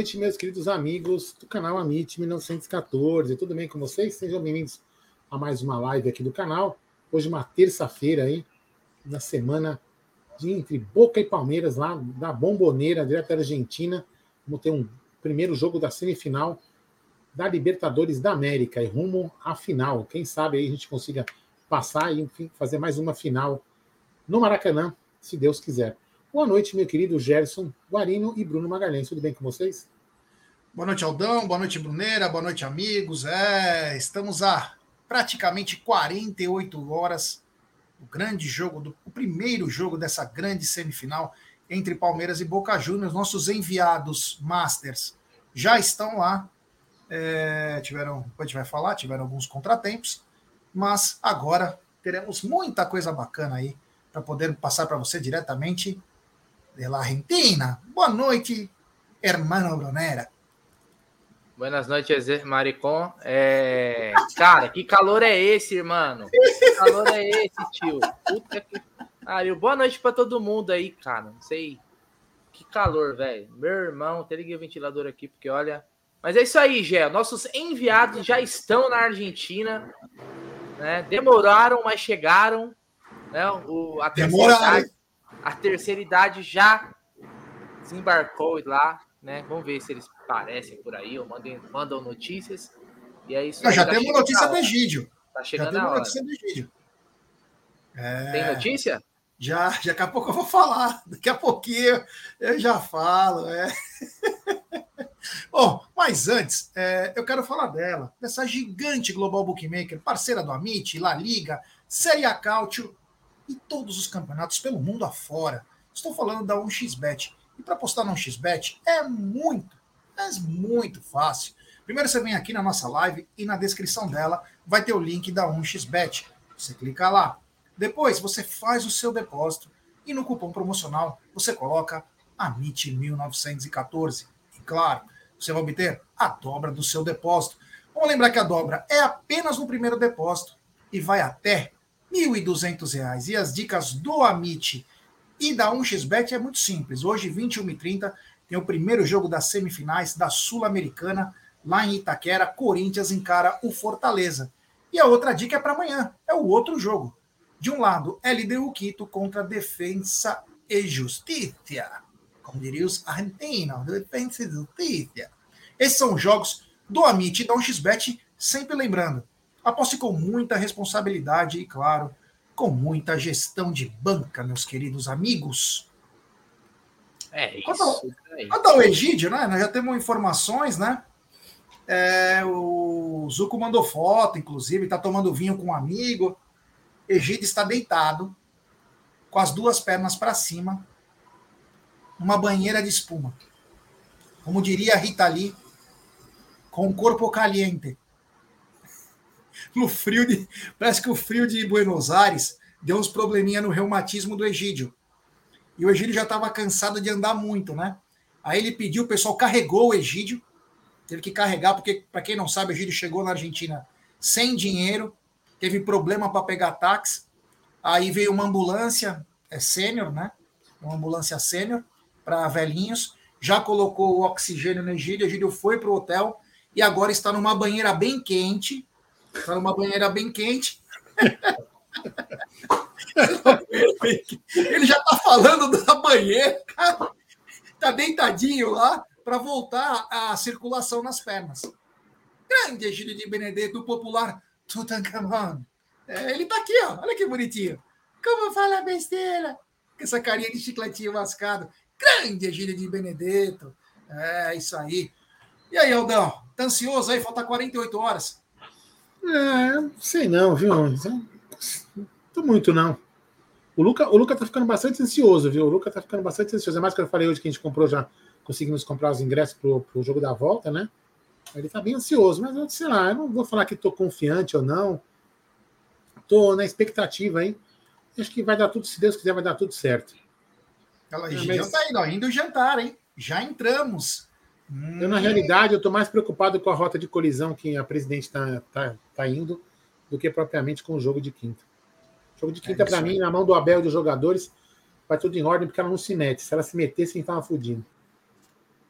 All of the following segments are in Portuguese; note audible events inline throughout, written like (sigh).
Noite, meus queridos amigos do canal Amit 1914. Tudo bem com vocês? Sejam bem-vindos a mais uma live aqui do canal. Hoje, uma terça-feira aí, na semana de entre Boca e Palmeiras, lá da Bomboneira, direto da Argentina. Vamos ter um primeiro jogo da semifinal da Libertadores da América e rumo à final. Quem sabe aí a gente consiga passar e enfim, fazer mais uma final no Maracanã, se Deus quiser. Boa noite, meu querido Gerson Guarino e Bruno Magalhães. Tudo bem com vocês? Boa noite, Aldão. Boa noite, Bruneira. Boa noite, amigos. É, estamos a praticamente 48 horas do grande jogo, do o primeiro jogo dessa grande semifinal entre Palmeiras e Boca Juniors. Nossos enviados Masters já estão lá. É, tiveram, a gente vai falar, tiveram alguns contratempos, mas agora teremos muita coisa bacana aí para poder passar para você diretamente de la Argentina. Boa noite, hermano Bronera. Buenas noites, Maricon. É... Cara, que calor é esse, irmão? Que calor é esse, tio? Puta que pariu. Boa noite para todo mundo aí, cara. Não sei. Que calor, velho. Meu irmão, até liguei o ventilador aqui, porque olha. Mas é isso aí, Gé. Nossos enviados já estão na Argentina. Né? Demoraram, mas chegaram. Né? O, a Demoraram a terceira idade já desembarcou lá, né? Vamos ver se eles aparecem por aí ou mandem, mandam notícias. E é isso. Não, já tá temos notícia do Egídio. Tá chegando já hora. notícia do Egídio. É... Tem notícia? Já, daqui a pouco eu vou falar. Daqui a pouquinho eu já falo. É. (laughs) Bom, mas antes, é, eu quero falar dela, dessa gigante Global Bookmaker, parceira do Amit, La Liga, Série A Cautio e todos os campeonatos pelo mundo afora. Estou falando da 1xBet. E para apostar no 1xBet é muito, mas muito fácil. Primeiro você vem aqui na nossa live e na descrição dela vai ter o link da 1xBet. Você clica lá. Depois você faz o seu depósito e no cupom promocional você coloca AMIT1914. E claro, você vai obter a dobra do seu depósito. Vamos lembrar que a dobra é apenas no primeiro depósito e vai até R$ 1.200. E as dicas do Amit e da 1xBet é muito simples. Hoje, 21h30, tem o primeiro jogo das semifinais da Sul-Americana, lá em Itaquera. Corinthians encara o Fortaleza. E a outra dica é para amanhã, é o outro jogo. De um lado, LDU Quito contra Defensa e Justiça. Como diriam os argentinos, Defensa e Justiça. Esses são os jogos do Amit e da 1xBet, sempre lembrando, Aposte com muita responsabilidade e, claro, com muita gestão de banca, meus queridos amigos. É isso. Quanto ao, Egídio, né? Nós já temos informações, né? É, o Zuco mandou foto, inclusive, está tomando vinho com um amigo. Egídio está deitado, com as duas pernas para cima, numa banheira de espuma. Como diria Rita Lee, com o corpo caliente no frio de. Parece que o frio de Buenos Aires deu uns probleminha no reumatismo do Egídio. E o Egídio já estava cansado de andar muito, né? Aí ele pediu, o pessoal carregou o Egídio, teve que carregar, porque, para quem não sabe, o Egídio chegou na Argentina sem dinheiro, teve problema para pegar táxi. Aí veio uma ambulância é sênior, né? Uma ambulância sênior para velhinhos. Já colocou o oxigênio no Egídio, o Egídio foi para o hotel e agora está numa banheira bem quente, Está numa banheira bem quente. Ele já está falando da banheira. Está deitadinho lá para voltar a circulação nas pernas. Grande Egílio de Benedetto, popular Tutankhamon. É, ele está aqui, ó. olha que bonitinho. Como fala besteira? Com essa carinha de chicletinho mascado. Grande Egílio de Benedetto. É, isso aí. E aí, Aldão? Tá ansioso aí? Falta 48 horas. É, sei não, viu? Tô muito não. O Luca, o Luca tá ficando bastante ansioso, viu? O Luca tá ficando bastante ansioso. É mais que eu falei hoje que a gente comprou já, conseguimos comprar os ingressos pro, pro jogo da volta, né? Ele tá bem ansioso, mas eu sei lá, eu não vou falar que tô confiante ou não. Tô na expectativa, hein? Acho que vai dar tudo, se Deus quiser, vai dar tudo certo. Ela é, mas... tá indo, ó, indo jantar, hein? Já entramos. Eu, na realidade, eu estou mais preocupado com a rota de colisão que a presidente está tá, tá indo do que propriamente com o jogo de quinta. O jogo de quinta, é para mim, na mão do Abel e dos jogadores, vai tudo em ordem porque ela não se mete. Se ela se metesse, a gente estava fudindo.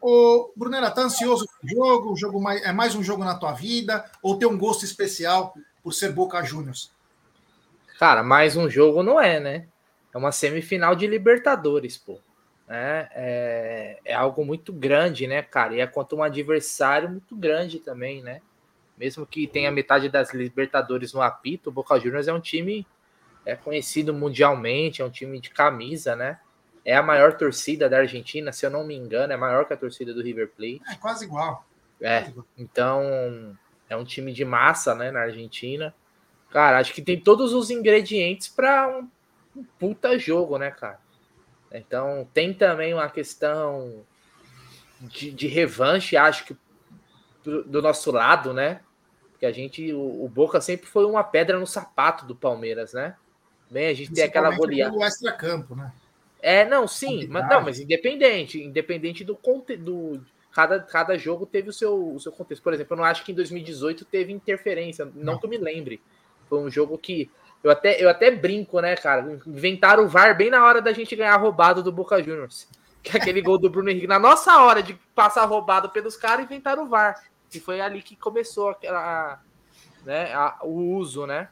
Ô, Brunera, tá ansioso pro jogo? O jogo mais, é mais um jogo na tua vida? Ou tem um gosto especial por ser Boca Juniors? Cara, mais um jogo não é, né? É uma semifinal de Libertadores, pô. É, é, é, algo muito grande, né, cara? E é contra um adversário muito grande também, né? Mesmo que tenha metade das Libertadores no apito, o Boca Juniors é um time é conhecido mundialmente, é um time de camisa, né? É a maior torcida da Argentina, se eu não me engano, é maior que a torcida do River Plate. É quase igual. É, então é um time de massa, né, na Argentina. Cara, acho que tem todos os ingredientes para um, um, puta jogo, né, cara? Então tem também uma questão de, de revanche, acho que do, do, nosso lado, né? Porque a gente, o, o Boca sempre foi uma pedra no sapato do Palmeiras, né? Bem, a gente tem aquela goleada. O extra-campo, né? É, não, sim, mas, não, mas independente, independente do conteúdo. Cada, cada jogo teve o seu, o seu contexto. Por exemplo, eu não acho que em 2018 teve interferência, não, não. que eu me lembre. Foi um jogo que eu até, eu até brinco, né, cara? Inventaram o VAR bem na hora da gente ganhar roubado do Boca Juniors. (laughs) Que é aquele gol do Bruno Henrique. Na nossa hora de passar roubado pelos caras, inventaram o VAR. E foi ali que começou aquela, né, a, o uso, né?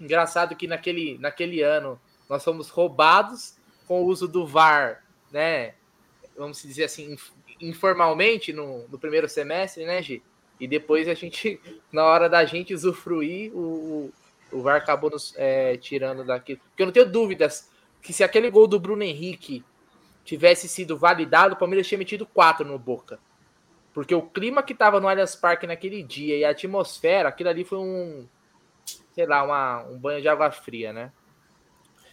Engraçado que naquele, naquele ano nós fomos roubados com o uso do VAR, né? Vamos dizer assim, informalmente no, no primeiro semestre, né, Gi? E depois a gente, (laughs) na hora da gente usufruir, o, o VAR acabou nos é, tirando daqui. Porque eu não tenho dúvidas que se aquele gol do Bruno Henrique tivesse sido validado, o Palmeiras tinha metido quatro no Boca. Porque o clima que tava no Allianz Parque naquele dia e a atmosfera, aquilo ali foi um, sei lá, uma, um banho de água fria, né?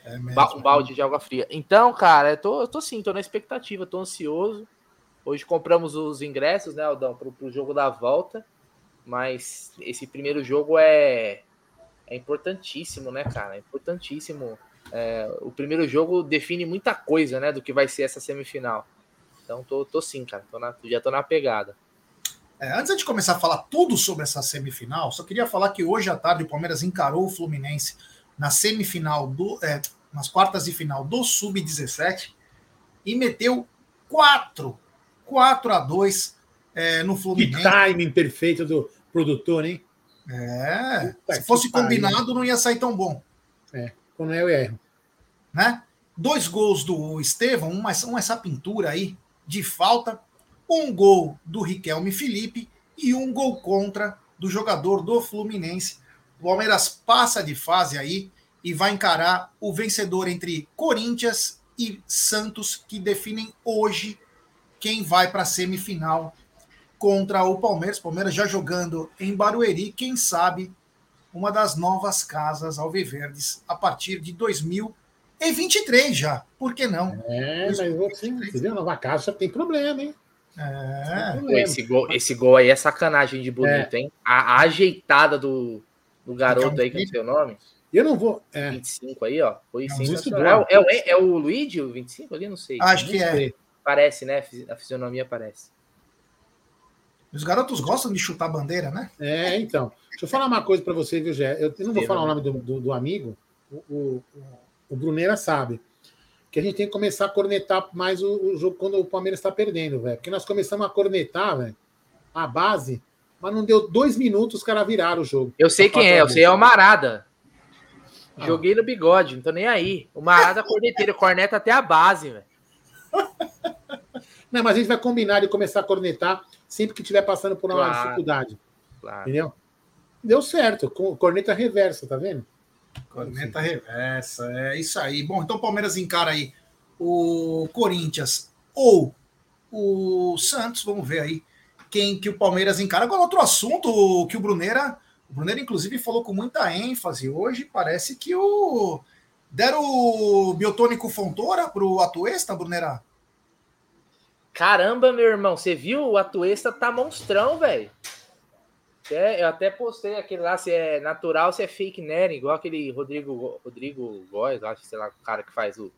É mesmo, um balde de água fria. Então, cara, eu tô, eu tô sim, tô na expectativa, tô ansioso. Hoje compramos os ingressos, né, Aldão, pro, pro jogo da volta. Mas esse primeiro jogo é, é importantíssimo, né, cara? É importantíssimo. É, o primeiro jogo define muita coisa, né, do que vai ser essa semifinal. Então, tô, tô sim, cara. Tô na, já tô na pegada. É, antes de começar a falar tudo sobre essa semifinal, só queria falar que hoje à tarde o Palmeiras encarou o Fluminense na semifinal do, é, nas quartas de final do Sub-17 e meteu 4, 4 a 2 é, no Fluminense. Que timing perfeito do produtor, hein? É, Puta se fosse combinado não ia sair tão bom. É, quando eu erro. Né? Dois gols do Estevão, uma, uma essa pintura aí de falta um gol do Riquelme Felipe e um gol contra do jogador do Fluminense. O Palmeiras passa de fase aí e vai encarar o vencedor entre Corinthians e Santos, que definem hoje quem vai para a semifinal contra o Palmeiras. Palmeiras já jogando em Barueri, quem sabe uma das novas casas alviverdes a partir de 2023 já. Por que não? É, mas você, você viu, nova casa tem problema, hein? É. Esse gol, esse gol aí é sacanagem de bonito, é. hein? A, a, ajeitada do, do garoto aí, que é o seu nome? Eu não vou. É. 25 aí, ó. Foi sensacional. É, é, é, o Luigi, o 25 ali? Não sei. Acho não que é. sei. Parece, né? A fisionomia parece. Os garotos gostam de chutar bandeira, né? É, então. Deixa eu falar uma coisa para você, viu, Gé? Eu não vou falar o nome do, do, do amigo. O, o, o Bruneira sabe que a gente tem que começar a cornetar mais o, o jogo quando o Palmeiras está perdendo, velho. Porque nós começamos a cornetar, velho, a base, mas não deu dois minutos, os caras viraram o jogo. Eu sei quem é, eu sei é o Marada. Ah. Joguei no bigode, não tô nem aí. O Marada corneteiro, corneta até a base, velho. Não, mas a gente vai combinar de começar a cornetar sempre que estiver passando por uma claro, dificuldade. Claro. Entendeu? Deu certo, corneta reversa, tá vendo? Corneta reversa, é isso aí. Bom, então o Palmeiras encara aí o Corinthians ou o Santos, vamos ver aí quem que o Palmeiras encara. Agora, outro assunto que o Bruneira, o Bruneira, inclusive, falou com muita ênfase hoje, parece que o. Deram o biotônico Fontoura pro Atuesta, Bruneira? Caramba, meu irmão, você viu? O Atuesta tá monstrão, velho. É, eu até postei aquele lá, se é natural, se é fake né? igual aquele Rodrigo, Rodrigo Góes, acho, sei lá, o cara que faz o,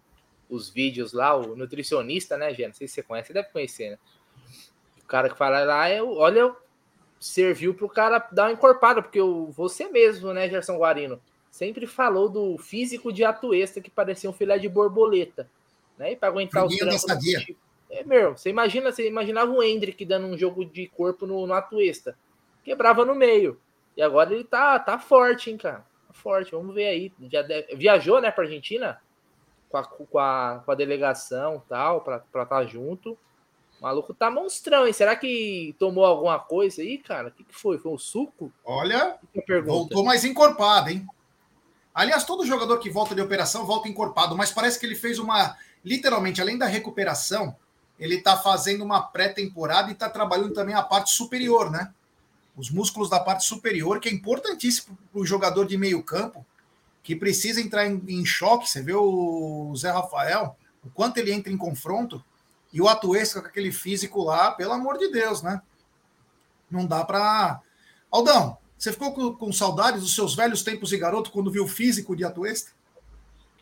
os vídeos lá, o nutricionista, né, Gê? Não sei se você conhece, você deve conhecer, né? O cara que fala lá, é, olha, serviu pro cara dar uma encorpada, porque o, você mesmo, né, Gerson Guarino, sempre falou do físico de Atuesta que parecia um filé de borboleta, né? E para aguentar os trampos. É, meu, você imagina, você imaginava o Hendrick dando um jogo de corpo no, no Atuesta. Quebrava no meio. E agora ele tá, tá forte, hein, cara. Tá forte. Vamos ver aí. Já viajou, né, pra Argentina? Com a, com a, com a delegação tal, pra estar tá junto. O maluco tá monstrão, hein? Será que tomou alguma coisa aí, cara? O que, que foi? Foi um suco? Olha, voltou mais encorpado, hein? Aliás, todo jogador que volta de operação volta encorpado, mas parece que ele fez uma. Literalmente, além da recuperação, ele está fazendo uma pré-temporada e está trabalhando também a parte superior, né? Os músculos da parte superior, que é importantíssimo para o jogador de meio campo, que precisa entrar em, em, choque. Você vê o Zé Rafael, o quanto ele entra em confronto, e o Atuesca com aquele físico lá, pelo amor de Deus, né? Não dá para. Aldão, você ficou com, com, saudades dos seus velhos tempos de garoto quando viu o físico de Atuesta?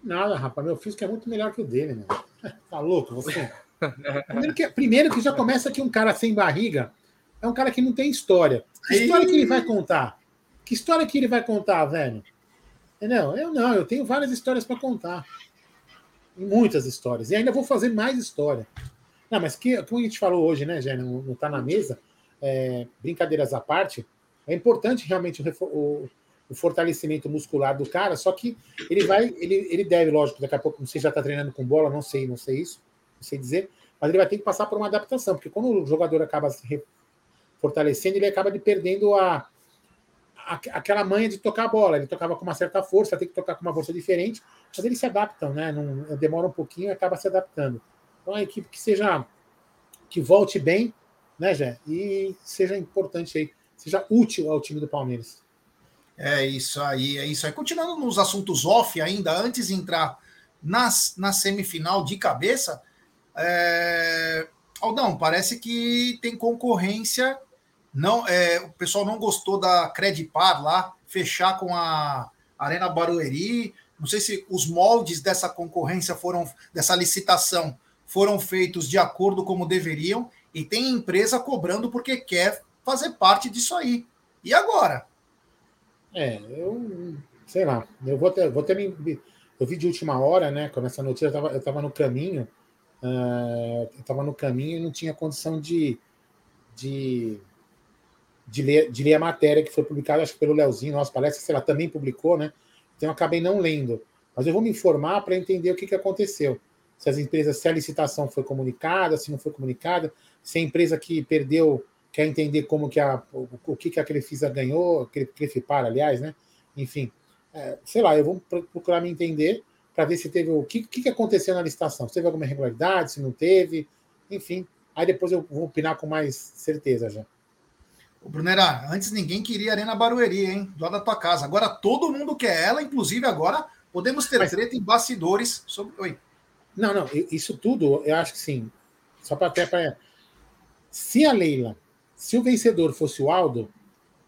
Nada, rapaz. Meu físico é muito melhor que o dele, né? (laughs) Tá louco você? Primeiro que, primeiro que já começa que um cara sem barriga é um cara que não tem história. Que história que ele vai contar? Que história que ele vai contar, velho? Entendeu? Eu não, eu tenho várias histórias para contar. Muitas histórias. E ainda vou fazer mais história. Não, mas que, como a gente falou hoje, né, Jé? Não, não tá na mesa. É, brincadeiras à parte é importante realmente o, o, o, fortalecimento muscular do cara, só que ele vai, ele, ele deve, lógico, daqui a pouco, não sei se já está treinando com bola, não sei, não sei isso, não sei dizer, mas ele vai ter que passar por uma adaptação, porque quando o jogador acaba se fortalecendo, ele acaba de perdendo a, a, aquela manha de tocar a bola. Ele tocava com uma certa força, tem que tocar com uma força diferente, mas eles se adaptam, né? Não, demora um pouquinho e acaba se adaptando. Então, a equipe que seja que volte bem, né, Jé? E seja importante aí seja útil ao time do Palmeiras. É isso aí, é isso aí. Continuando nos assuntos off ainda, antes de entrar nas, na semifinal de cabeça, é... Aldão, parece que tem concorrência. Não, é, o pessoal não gostou da Credipar lá, fechar com a Arena Barueri. Não sei se os moldes dessa concorrência foram, dessa licitação, foram feitos de acordo como deveriam, e tem empresa cobrando porque quer fazer parte disso aí. E agora? É, eu sei lá, eu vou ter, vou ter me, eu vi de última hora, né? Com essa notícia, eu estava no caminho, uh, eu estava no caminho e não tinha condição de, de, de, ler, de ler a matéria que foi publicada, acho que pelo Leozinho, nossa palestra, sei lá, também publicou, né? Então eu acabei não lendo. Mas eu vou me informar para entender o que, que aconteceu. Se as empresas, se a licitação foi comunicada, se não foi comunicada, se a empresa que perdeu quer entender como que a, o que, que a Crefisa ganhou, Crefipar, aliás, né? Enfim, é, sei lá, eu vou procurar me entender para ver se teve o que, que aconteceu na licitação, se teve alguma irregularidade, se não teve, enfim. Aí depois eu vou opinar com mais certeza já. O Brunera, antes ninguém queria Arena Barueri, hein? Do lado da tua casa. Agora todo mundo quer ela, inclusive agora podemos ter Mas... treta em bastidores sobre. Oi. Não, não, isso tudo eu acho que sim. Só para até para. Se a Leila se o vencedor fosse o Aldo,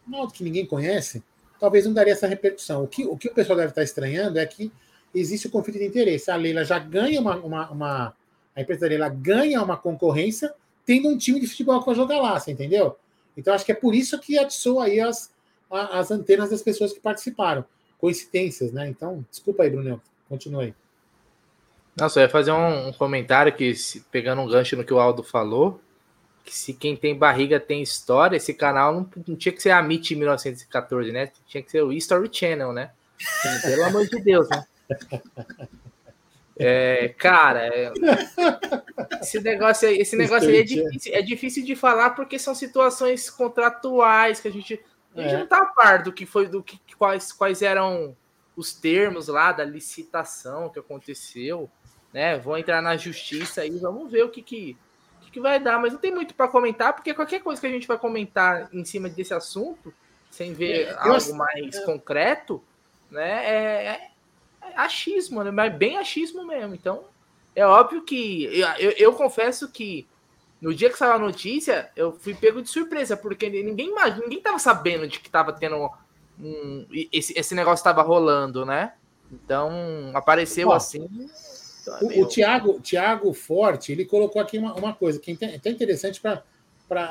um Aldo que ninguém conhece, talvez não daria essa repercussão. O que o, que o pessoal deve estar estranhando é que existe o conflito de interesse. A Leila já ganha uma, uma, uma a empresa da Leila ganha uma concorrência tendo um time de futebol para jogar lá, você entendeu? Então acho que é por isso que atiçou aí as, as antenas das pessoas que participaram. Coincidências, né? Então, desculpa aí, Bruno, continue aí. Não, só ia fazer um, um comentário que, pegando um gancho no que o Aldo falou, que se quem tem barriga tem história, esse canal não, não tinha que ser a MIT 1914, né? Tinha que ser o History Channel, né? Pelo amor de Deus, né? É, cara, é, esse negócio, aí, esse negócio aí é difícil, é difícil de falar porque são situações contratuais que a gente, a gente é. não tá a par do que foi, do que quais, quais eram os termos lá da licitação que aconteceu, né? Vou entrar na justiça e vamos ver o que que que vai dar, mas não tem muito para comentar, porque qualquer coisa que a gente vai comentar em cima desse assunto, sem ver é, algo mais é. concreto, né, é, é, achismo, né, mas bem achismo mesmo. Então, é óbvio que eu, eu, eu, confesso que no dia que saiu a notícia, eu fui pego de surpresa, porque ninguém ninguém estava sabendo de que estava tendo um, esse, esse negócio estava rolando, né? Então, apareceu Bom, assim. Então, é o, o Thiago, Thiago Forte, ele colocou aqui uma, uma coisa que é até interessante para.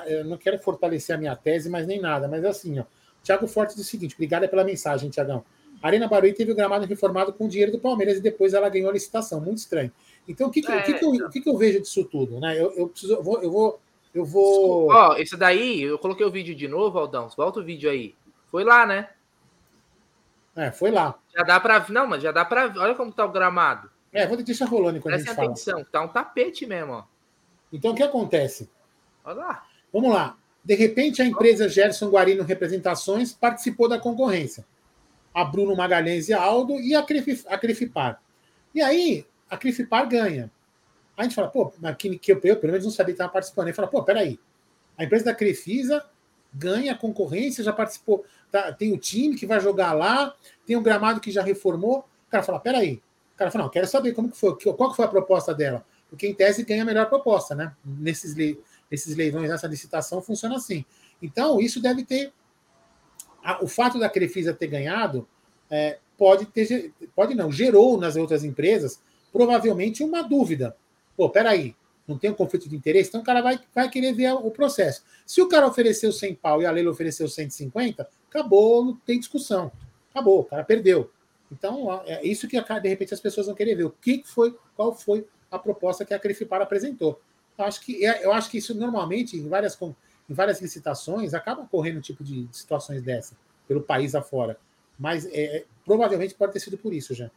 Eu não quero fortalecer a minha tese, mas nem nada, mas assim, ó. Thiago Forte diz o seguinte: obrigado pela mensagem, Tiagão. A Arena Barueri teve o gramado reformado com o dinheiro do Palmeiras e depois ela ganhou a licitação. Muito estranho. Então, o que, que, é, que, que, eu, o que, que eu vejo disso tudo? Né? Eu, eu, preciso, eu vou. Eu vou, eu vou... Ó, esse daí, eu coloquei o vídeo de novo, Aldão. Volta o vídeo aí. Foi lá, né? É, foi lá. Já dá pra. Não, mas já dá pra. Olha como tá o gramado. É, vou deixar rolando enquanto Presta a gente atenção, fala. tá um tapete mesmo, ó. Então, o que acontece? Olha lá. Vamos lá. De repente, a empresa Gerson Guarino Representações participou da concorrência. A Bruno Magalhães e a Aldo e a, Cref, a Crefipar. E aí, a Crefipar ganha. A gente fala, pô, mas que, que eu, eu pelo menos não sabia que estava participando. Aí fala, pô, peraí. A empresa da Crefisa ganha a concorrência, já participou. Tá, tem o time que vai jogar lá, tem o gramado que já reformou. O cara fala, peraí. O cara fala, não, quero saber como que foi, qual que foi a proposta dela. Porque em tese ganha a melhor proposta, né? Nesses, nesses leilões, nessa licitação, funciona assim. Então, isso deve ter. O fato da Crefisa ter ganhado é, pode ter. Pode não, gerou nas outras empresas provavelmente uma dúvida. Pô, peraí, não tem um conflito de interesse, então o cara vai, vai querer ver o processo. Se o cara ofereceu 100 pau e a Leila ofereceu 150, acabou, não tem discussão. Acabou, o cara perdeu. Então, é isso que de repente as pessoas vão querer ver. O que foi, qual foi a proposta que a Crefipar apresentou. Eu acho que, é, eu acho que isso normalmente, em várias, em várias licitações, acaba ocorrendo tipo de situações dessa, pelo país afora. Mas é, provavelmente pode ter sido por isso já.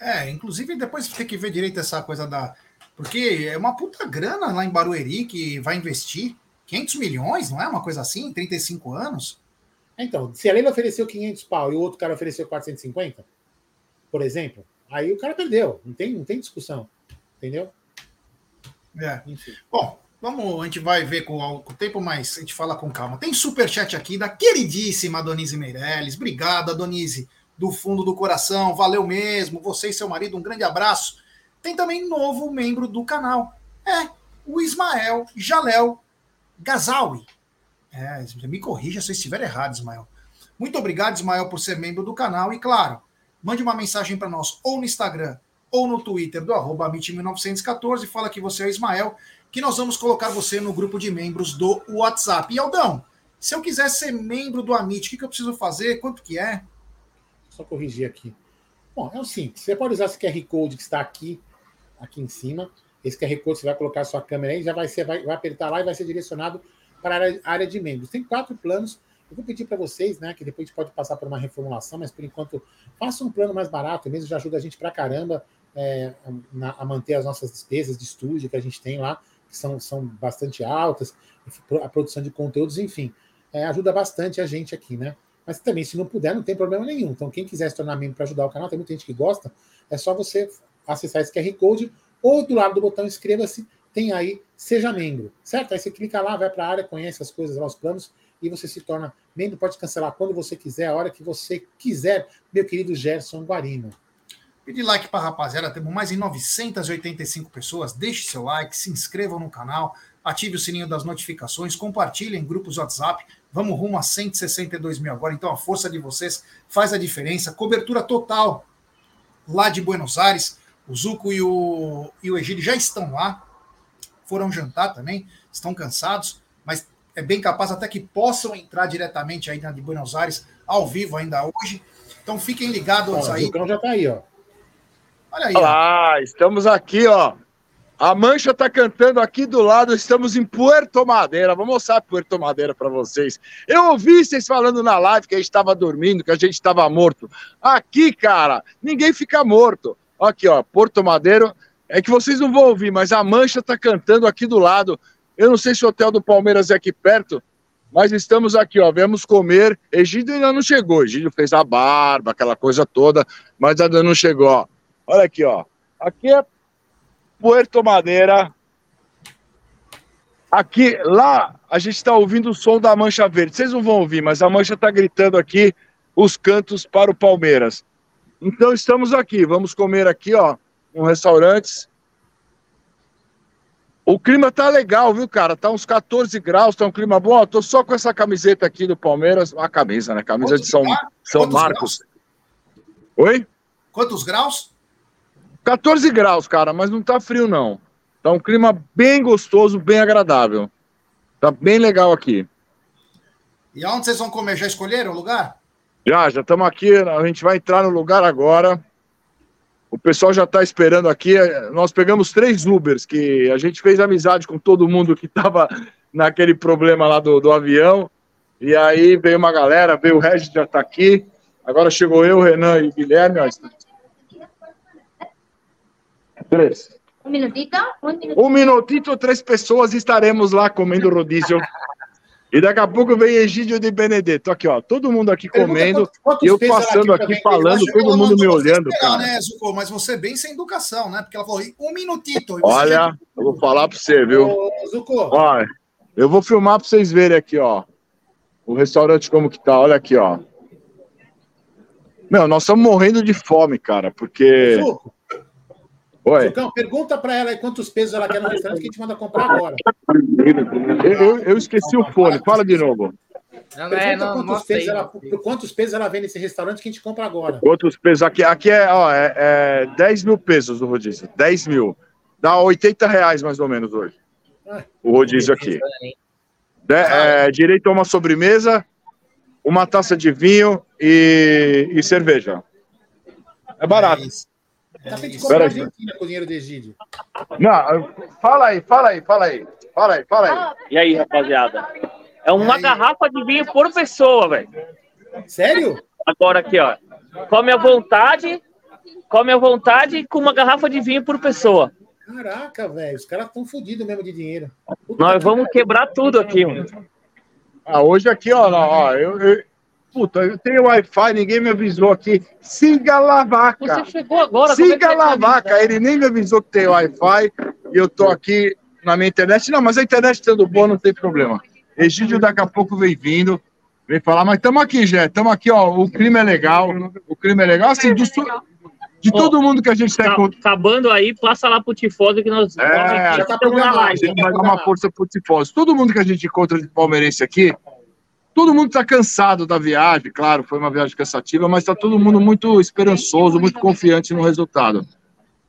É, inclusive depois tem que ver direito essa coisa da. Porque é uma puta grana lá em Barueri que vai investir 500 milhões, não é uma coisa assim, em 35 anos? Então, se a Leila ofereceu 500 pau e o outro cara ofereceu 450, por exemplo, aí o cara perdeu, não tem, não tem discussão. Entendeu? É. Enfim. Bom, vamos, a gente vai ver com, o tempo, mas a gente fala com calma. Tem super chat aqui da queridíssima Donise Meirelles. Obrigado, Donise, do fundo do coração. Valeu mesmo. Você e seu marido, um grande abraço. Tem também novo membro do canal. É, o Ismael Jalel Gazawi. É, me corrija se eu estiver errado, Ismael. Muito obrigado, Ismael, por ser membro do canal. E claro, mande uma mensagem para nós ou no Instagram ou no Twitter do arroba 1914 fala que você é o Ismael, que nós vamos colocar você no grupo de membros do WhatsApp. E Aldão, se eu quiser ser membro do Amit, o que, que eu preciso fazer? Quanto que é? Só corrigir aqui. Bom, é o simples. Você pode usar esse QR Code que está aqui, aqui em cima. Esse QR Code você vai colocar a sua câmera aí, já vai, ser, vai, vai apertar lá e vai ser direcionado para a área, área de membros. Tem quatro planos. Eu vou pedir para vocês, né, que depois a gente pode passar por uma reformulação, mas por enquanto faça um plano mais barato mesmo, já ajuda a gente para caramba é, na, a manter as nossas despesas de estúdio que a gente tem lá, que são, são bastante altas, a produção de conteúdos, enfim, é, ajuda bastante a gente aqui, né? Mas também, se não puder, não tem problema nenhum. Então, quem quiser se tornar membro para ajudar o canal, tem muita gente que gosta, é só você acessar esse QR Code ou do lado do botão inscreva-se, tem aí Seja Membro, certo? Aí você clica lá, vai para a área, conhece as coisas os planos, e você se torna membro, pode cancelar quando você quiser, a hora que você quiser, meu querido Gerson Guarino. Pedir like para a rapaziada, temos mais de 985 pessoas. Deixe seu like, se inscreva no canal, ative o sininho das notificações, compartilhe em grupos WhatsApp. Vamos rumo a 162 mil agora, então a força de vocês faz a diferença. Cobertura total lá de Buenos Aires. O Zuco e o, e o Egídio já estão lá, foram jantar também, estão cansados, mas é bem capaz até que possam entrar diretamente aí na de Buenos Aires, ao vivo ainda hoje. Então fiquem ligados aí. O Zucão já está aí, ó. Olha aí. Olá, estamos aqui, ó. A Mancha tá cantando aqui do lado, estamos em Puerto Madeira. Vou mostrar Puerto Madeira para vocês. Eu ouvi vocês falando na live que a gente estava dormindo, que a gente estava morto. Aqui, cara, ninguém fica morto. Aqui, ó, Porto Madeira. É que vocês não vão ouvir, mas a Mancha tá cantando aqui do lado. Eu não sei se o hotel do Palmeiras é aqui perto, mas estamos aqui, ó. Vamos comer. Egídio ainda não chegou. Egídio fez a barba, aquela coisa toda, mas ainda não chegou, ó. Olha aqui, ó. Aqui é Puerto Madeira. Aqui, lá, a gente está ouvindo o som da Mancha Verde. Vocês não vão ouvir, mas a Mancha está gritando aqui os cantos para o Palmeiras. Então estamos aqui, vamos comer aqui, ó, em restaurantes. O clima tá legal, viu, cara? Tá uns 14 graus, tá um clima bom. Eu tô só com essa camiseta aqui do Palmeiras, a camisa, né? Camisa Quantos de São, São Marcos. Graus? Oi? Quantos graus? 14 graus, cara, mas não tá frio, não. Tá um clima bem gostoso, bem agradável. Tá bem legal aqui. E aonde vocês vão comer? Já escolheram o lugar? Já, já estamos aqui. A gente vai entrar no lugar agora. O pessoal já está esperando aqui. Nós pegamos três Ubers, que a gente fez amizade com todo mundo que (laughs) estava naquele problema lá do, do avião. E aí veio uma galera, veio o Regis, já está aqui. Agora chegou eu, Renan e Guilherme. Ó. Três. Um minutito? Um minutito. Um minutito, três pessoas estaremos lá comendo rodízio. E daqui a pouco vem Egídio de Benedetto. Aqui, ó. Todo mundo aqui comendo. eu passando aqui, aqui falando, todo mundo me olhando, cara. Né, Zuko, mas você bem sem educação, né? Porque ela falou um minutito. Olha, eu vou falar para você, viu? Ô, Zuko. Olha, eu vou filmar para vocês verem aqui, ó. O restaurante como que tá. Olha aqui, ó. Meu, nós estamos morrendo de fome, cara, porque. Zuko. Oi. Zucão, pergunta para ela quantos pesos ela quer no restaurante que a gente manda comprar agora. Eu, eu esqueci o fone, fala de novo. Não, é, não, quantos, pesos ela, por quantos pesos ela vem nesse restaurante que a gente compra agora? Quantos pesos? Aqui, aqui é, ó, é, é 10 mil pesos o rodízio. 10 mil. Dá 80 reais mais ou menos hoje. Ah, o rodízio aqui. De, é, direito a uma sobremesa, uma taça de vinho e, e cerveja. É barato. É Tá Argentina com o dinheiro do Egídio. Não, fala aí, fala aí, fala aí. Fala aí, fala aí. E aí, rapaziada? É uma garrafa de vinho por pessoa, velho. Sério? Agora aqui, ó. Come à vontade, come à vontade com uma garrafa de vinho por pessoa. Caraca, velho, os caras estão fodidos mesmo de dinheiro. Puta Nós vamos cara. quebrar tudo aqui, mano. Ah, hoje aqui, ó, ó eu, eu, Puta, eu tenho Wi-Fi, ninguém me avisou aqui. Siga lá, vaca. Você chegou agora. Siga é lá, vaca. Ele nem me avisou que tem Wi-Fi e eu tô aqui na minha internet. Não, mas a internet sendo boa não tem problema. Egídio daqui a pouco vem vindo, vem falar, mas estamos aqui, Jé, estamos aqui, ó. O clima é legal, o clima é legal. Assim, do, de todo mundo que a gente está acabando aí, passa lá pro Tifose que nós é, já tá na live. A gente vai dar uma força pro Tifose. Todo mundo que a gente encontra de palmeirense aqui, Todo mundo está cansado da viagem, claro, foi uma viagem cansativa, mas está todo mundo muito esperançoso, muito confiante no resultado.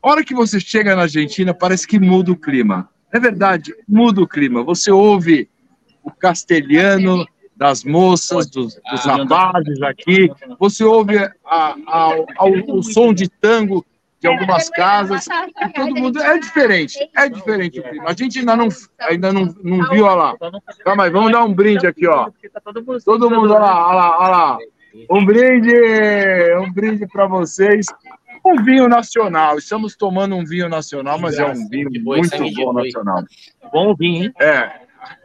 A hora que você chega na Argentina, parece que muda o clima. É verdade, muda o clima. Você ouve o castelhano das moças, dos, dos rapazes aqui, você ouve a, a, a, o, o som de tango de algumas casas. E todo mundo é diferente, é diferente o clima. A gente ainda não, ainda não, não viu, olha lá. Calma aí, vamos dar um brinde aqui, ó. Todo mundo, olha lá, olha lá, olha lá. Um brinde, um brinde para vocês. Um vinho nacional. Estamos tomando um vinho nacional, mas é um vinho muito bom nacional. Bom vinho, hein? É.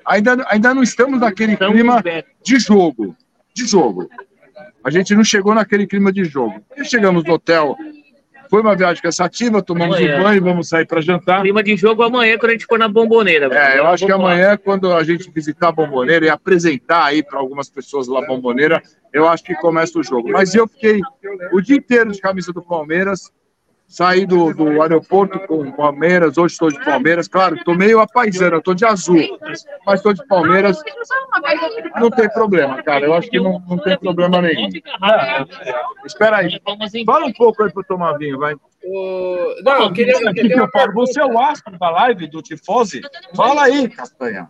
Ainda, ainda não estamos naquele clima de jogo. De jogo. A gente não chegou naquele clima de jogo. Chegamos no hotel foi uma viagem cansativa, tomamos amanhã. um banho, vamos sair para jantar. Clima de jogo amanhã, quando a gente for na bomboneira. É, eu acho que amanhã, quando a gente visitar a bomboneira e apresentar aí para algumas pessoas lá a bomboneira, eu acho que começa o jogo. Mas eu fiquei o dia inteiro de camisa do Palmeiras, Saí do, do aeroporto com Palmeiras, hoje estou de Palmeiras. Claro, estou meio apaisando, estou de azul, mas estou de Palmeiras. Não tem problema, cara. Eu acho que não, não tem problema nenhum. espera aí. Fala um pouco aí para tomar vinho, vai. O... Não, eu queria, eu queria eu falo, Você é o astro da live do Tifose? Fala aí, Castanha.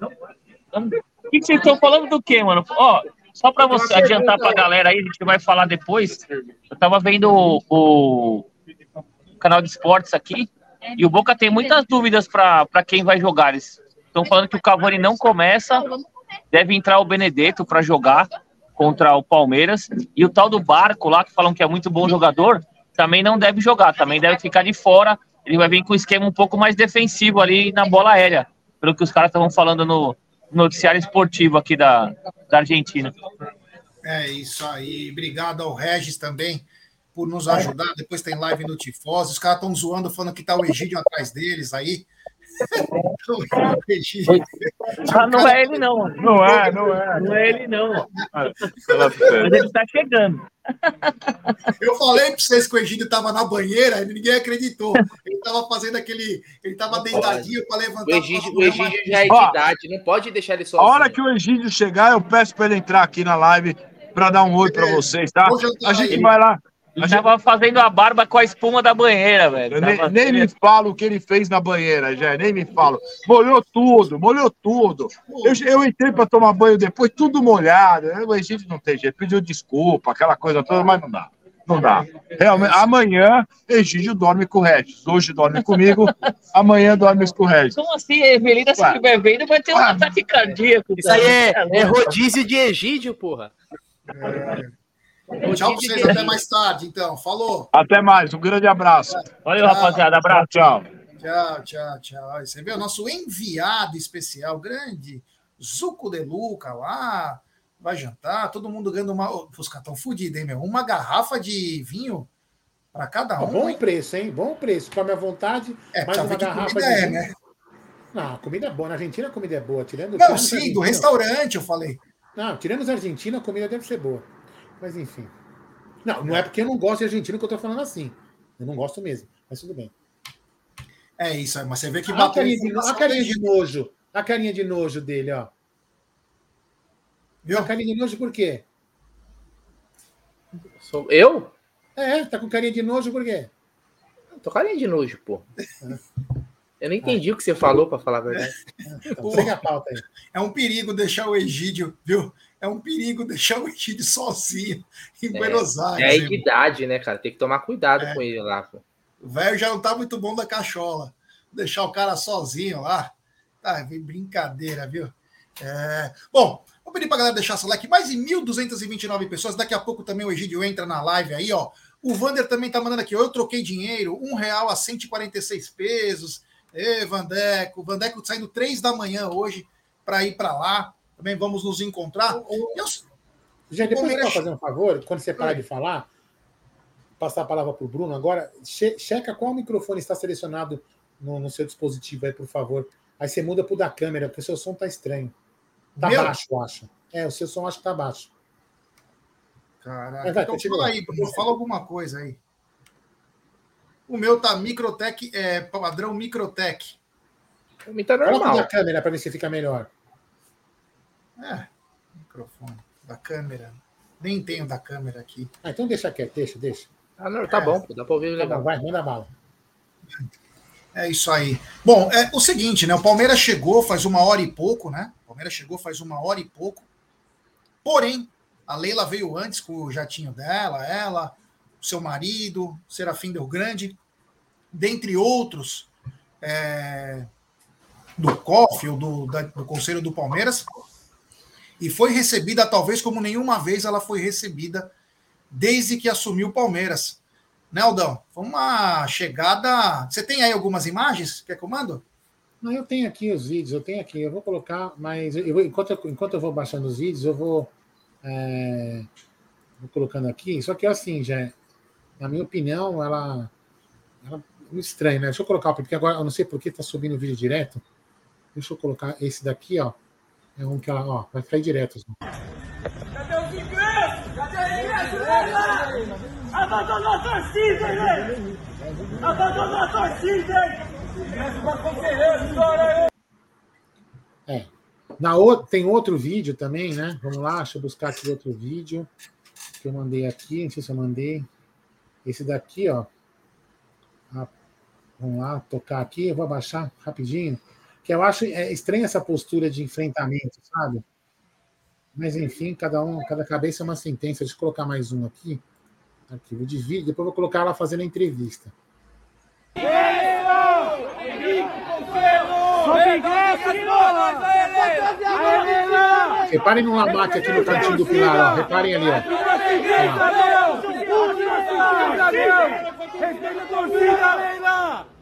O que, que vocês estão falando do quê, mano? Ó, só para você adiantar para a galera aí, a gente vai falar depois. Eu tava vendo o, o canal de esportes aqui. E o Boca tem muitas dúvidas para quem vai jogar. Eles estão falando que o Cavani não começa, deve entrar o Benedetto para jogar contra o Palmeiras. E o tal do Barco lá, que falam que é muito bom jogador, também não deve jogar, também deve ficar de fora. Ele vai vir com um esquema um pouco mais defensivo ali na bola aérea, pelo que os caras estavam falando no noticiário esportivo aqui da, da Argentina. É isso aí. Obrigado ao Regis também por nos ajudar. Depois tem live no Tifose. Os caras estão zoando, falando que tá o Egídio atrás deles aí. ah, não é ele, não. Não é, não é. Não é ele, não. Mas ele está chegando. Eu falei para vocês que o Egídio estava na banheira e ninguém acreditou. Ele estava fazendo aquele. Ele estava deitadinho para levantar. O Egídio, o Egídio já é de idade, não pode deixar ele sozinho. A hora que o Egídio chegar, eu peço para ele entrar aqui na live para dar um oi para vocês, tá? A gente vai lá. Ele tava fazendo a barba com a espuma da banheira, velho. Nem, nem, me fala o que ele fez na banheira, já, nem me fala. Molhou tudo, molhou tudo. Eu, eu entrei para tomar banho depois, tudo molhado. A gente não tem jeito, pediu desculpa, aquela coisa toda, mas não dá. Não dá. Realmente, amanhã, Egídio dorme com o Regis. Hoje dorme comigo, (laughs) amanhã dorme com o Regis. Como assim? A Evelina, se estiver vendo, vai ter um ataque cardíaco. Isso aí é, é rodízio de Egídio, porra. É. Tchau pra vocês, até mais tarde, então. Falou. Até mais, um grande abraço. Valeu, tchau. rapaziada. Abraço. Tchau. Tchau, tchau, tchau. Você vê o nosso enviado especial, grande Zuco de Luca lá vai jantar, todo mundo ganhando uma. Os caras estão fodidos, hein, meu? Uma garrafa de vinho para cada um. Bom hein? preço, hein? Bom preço. Come à vontade. É, mais uma garrafa de. É, né? Não, a comida é boa. Na Argentina a comida é boa. Tirando, não, sim, do restaurante, eu falei. Não, tirando os argentinos, a comida deve ser boa. Mas enfim. Não, não é porque eu não gosto de argentino que eu tô falando assim. Eu não gosto mesmo, mas tudo bem. É isso, mas você vê que bateu. A carinha, de, a carinha de nojo. A carinha de nojo dele, ó. Viu? Tá carinha de nojo por quê? Sou eu? É, tá com carinha de nojo por quê? tô carinha de nojo, pô. (laughs) Eu não entendi o que você falou, para falar a verdade. Então, a pauta aí. É um perigo deixar o Egídio, viu? É um perigo deixar o Egídio sozinho em é, Buenos Aires. É a idade, né, cara? Tem que tomar cuidado é. com ele lá. Pô. O velho já não tá muito bom da cachola. Deixar o cara sozinho lá. Tá, brincadeira, viu? É... Bom, Vou pedir para a galera deixar seu like. Mais de 1.229 pessoas. Daqui a pouco também o Egídio entra na live aí, ó. O Vander também tá mandando aqui. Eu troquei dinheiro, um real a 146 pesos. Ê, Vandeco. O Vandeco saindo três da manhã hoje para ir para lá. Também vamos nos encontrar. Eu... Gente, depois você fazer um favor, quando você parar de falar, passar a palavra para o Bruno agora, che checa qual microfone está selecionado no, no, seu dispositivo aí, por favor. Aí você muda para o da câmera, porque o seu som está estranho. Tá Meu? baixo, eu acho. É, o seu som acho que tá baixo. Caraca, vai, então fala aí, fala alguma coisa aí. O meu tá Microtech, é, padrão Microtech. O meu tá normal. Coloca da câmera para ver se fica melhor. É, microfone da câmera. Nem tenho da câmera aqui. Ah, então deixa quieto, deixa, deixa. Ah, não, tá é. bom, dá para ouvir tá legal. Bom, vai, manda bala. É isso aí. Bom, é o seguinte, né? O Palmeiras chegou faz uma hora e pouco, né? O Palmeiras chegou faz uma hora e pouco. Porém, a Leila veio antes com o jatinho dela, ela, o seu marido, Serafim Del Grande, dentre outros, é, do COF, ou do, da, do Conselho do Palmeiras, e foi recebida talvez como nenhuma vez ela foi recebida desde que assumiu o Palmeiras. Né, Aldão? Foi uma chegada. Você tem aí algumas imagens? Quer que eu mando? Não, eu tenho aqui os vídeos, eu tenho aqui, eu vou colocar, mas eu, enquanto, eu, enquanto eu vou baixando os vídeos, eu vou, é, vou colocando aqui. Só que assim, já, na minha opinião, ela, ela é estranha, né? Deixa eu colocar, porque agora eu não sei por que está subindo o vídeo direto. Deixa eu colocar esse daqui, ó. É um que ela, ó, vai cair direto. Assim. Cadê os ingressos? Cadê os ingressos? Abandonou a torcida, hein? Abandonou a torcida, hein? É. Na outra, tem outro vídeo também, né? Vamos lá, deixa eu buscar aqui outro vídeo que eu mandei aqui. Não sei se eu mandei. Esse daqui, ó. Ah, vamos lá, tocar aqui. Eu vou abaixar rapidinho. Que eu acho é, estranha essa postura de enfrentamento, sabe? Mas enfim, cada um, cada cabeça é uma sentença. Deixa eu colocar mais um aqui. Arquivo de vídeo. Depois vou colocar ela fazendo a entrevista. Reparem no labate aqui no cantinho do pilar, ó. Reparem ali, ó. É.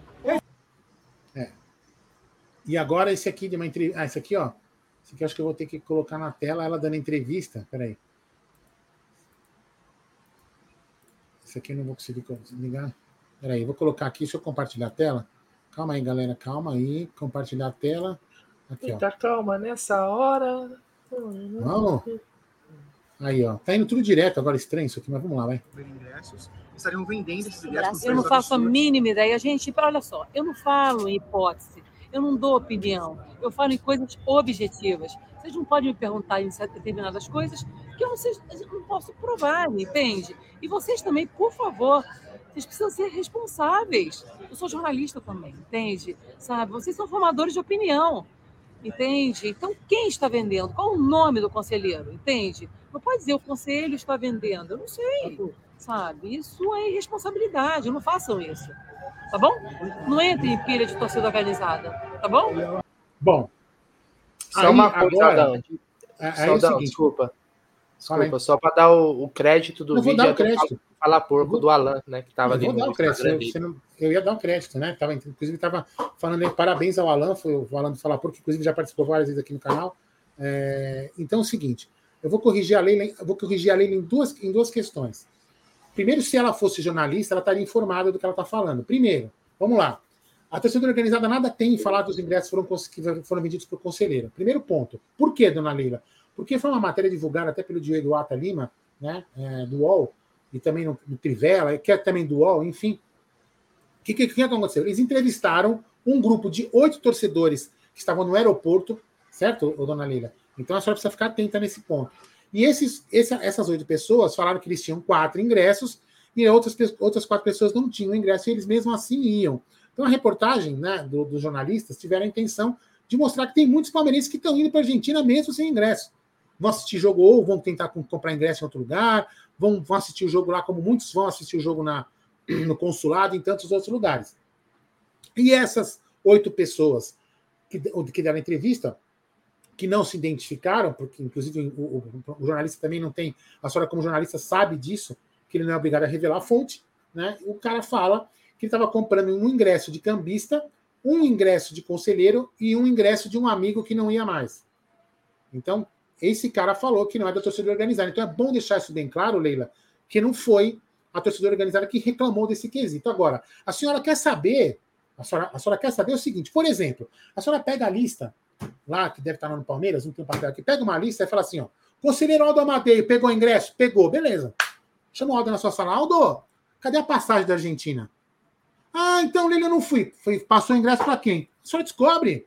E agora esse aqui de uma entrevista. Ah, esse aqui, ó. Esse aqui acho que eu vou ter que colocar na tela ela dando entrevista. Peraí. Esse aqui eu não vou conseguir ligar. Peraí, vou colocar aqui, deixa eu compartilhar a tela. Calma aí, galera, calma aí. Compartilhar a tela. Aqui, Eita, ó. calma nessa hora. Vamos. Aí, ó. Tá indo tudo direto agora, estranho isso aqui, mas vamos lá, vai. Ingressos. Estariam vendendo esses ingressos. Eu não faço a mínima ideia. Gente, olha só, eu não falo em hipótese, eu não dou opinião, eu falo em coisas objetivas. Vocês não podem me perguntar em determinadas coisas que eu não, sei, eu não posso provar, entende? E vocês também, por favor, vocês precisam ser responsáveis. Eu sou jornalista também, entende? Sabe? Vocês são formadores de opinião, entende? Então, quem está vendendo? Qual o nome do conselheiro, entende? Não pode dizer o conselho está vendendo. Eu não sei. sabe? Isso é irresponsabilidade, não façam isso. Tá bom? Não entre em pilha de torcida organizada, tá bom? Bom. Só aí, uma coisa, agora, é, é Saldão, desculpa. Desculpa, só para dar o, o, crédito do eu vídeo. Vou dar o crédito. Falar porco do Alan, né? Que estava ali. Vou dar o crédito. Não, eu ia dar o crédito, né? Tava, inclusive, estava falando aí, parabéns ao Alan, foi o Alan do Falar Porco, que inclusive já participou várias vezes aqui no canal. É, então é o seguinte: eu vou corrigir a lei, vou corrigir a lei em duas, em duas questões. Primeiro, se ela fosse jornalista, ela estaria informada do que ela está falando. Primeiro, vamos lá. A torcida organizada nada tem em falar dos ingressos foram, que foram vendidos por conselheiro. Primeiro ponto. Por que, dona Leila? Porque foi uma matéria divulgada até pelo Diego Ata Lima, né, é, do UOL, e também no, no Trivela, que é também do UOL, enfim. O que, que, que aconteceu? Eles entrevistaram um grupo de oito torcedores que estavam no aeroporto, certo, dona Leila? Então a senhora precisa ficar atenta nesse ponto. E esses, esse, essas oito pessoas falaram que eles tinham quatro ingressos e outras, outras quatro pessoas não tinham ingresso e eles mesmo assim iam. Então a reportagem né, do, dos jornalistas tiveram a intenção de mostrar que tem muitos palmeirenses que estão indo para a Argentina mesmo sem ingresso. Vão assistir jogo ou vão tentar comprar ingresso em outro lugar, vão, vão assistir o jogo lá, como muitos vão assistir o jogo na, (clears throat) no consulado e em tantos outros lugares. E essas oito pessoas que, que deram entrevista que não se identificaram, porque inclusive o, o, o, jornalista também não tem, a senhora como jornalista sabe disso, que ele não é obrigado a revelar a fonte, né? O cara fala que ele estava comprando um ingresso de cambista, um ingresso de conselheiro e um ingresso de um amigo que não ia mais. Então, esse cara falou que não é da torcida organizada. Então é bom deixar isso bem claro, Leila, que não foi a torcida organizada que reclamou desse quesito. Agora, a senhora quer saber, a senhora, a senhora quer saber o seguinte, por exemplo, a senhora pega a lista lá, que deve estar lá no Palmeiras, não tem um papel aqui, pega uma lista e fala assim, ó, conselheiro Aldo Amadeiro, pegou o ingresso? Pegou, beleza. Chama o Aldo na sua sala. Aldo, cadê a passagem da Argentina? Ah, então, Lili, eu não fui. Foi, passou o ingresso para quem? Só descobre.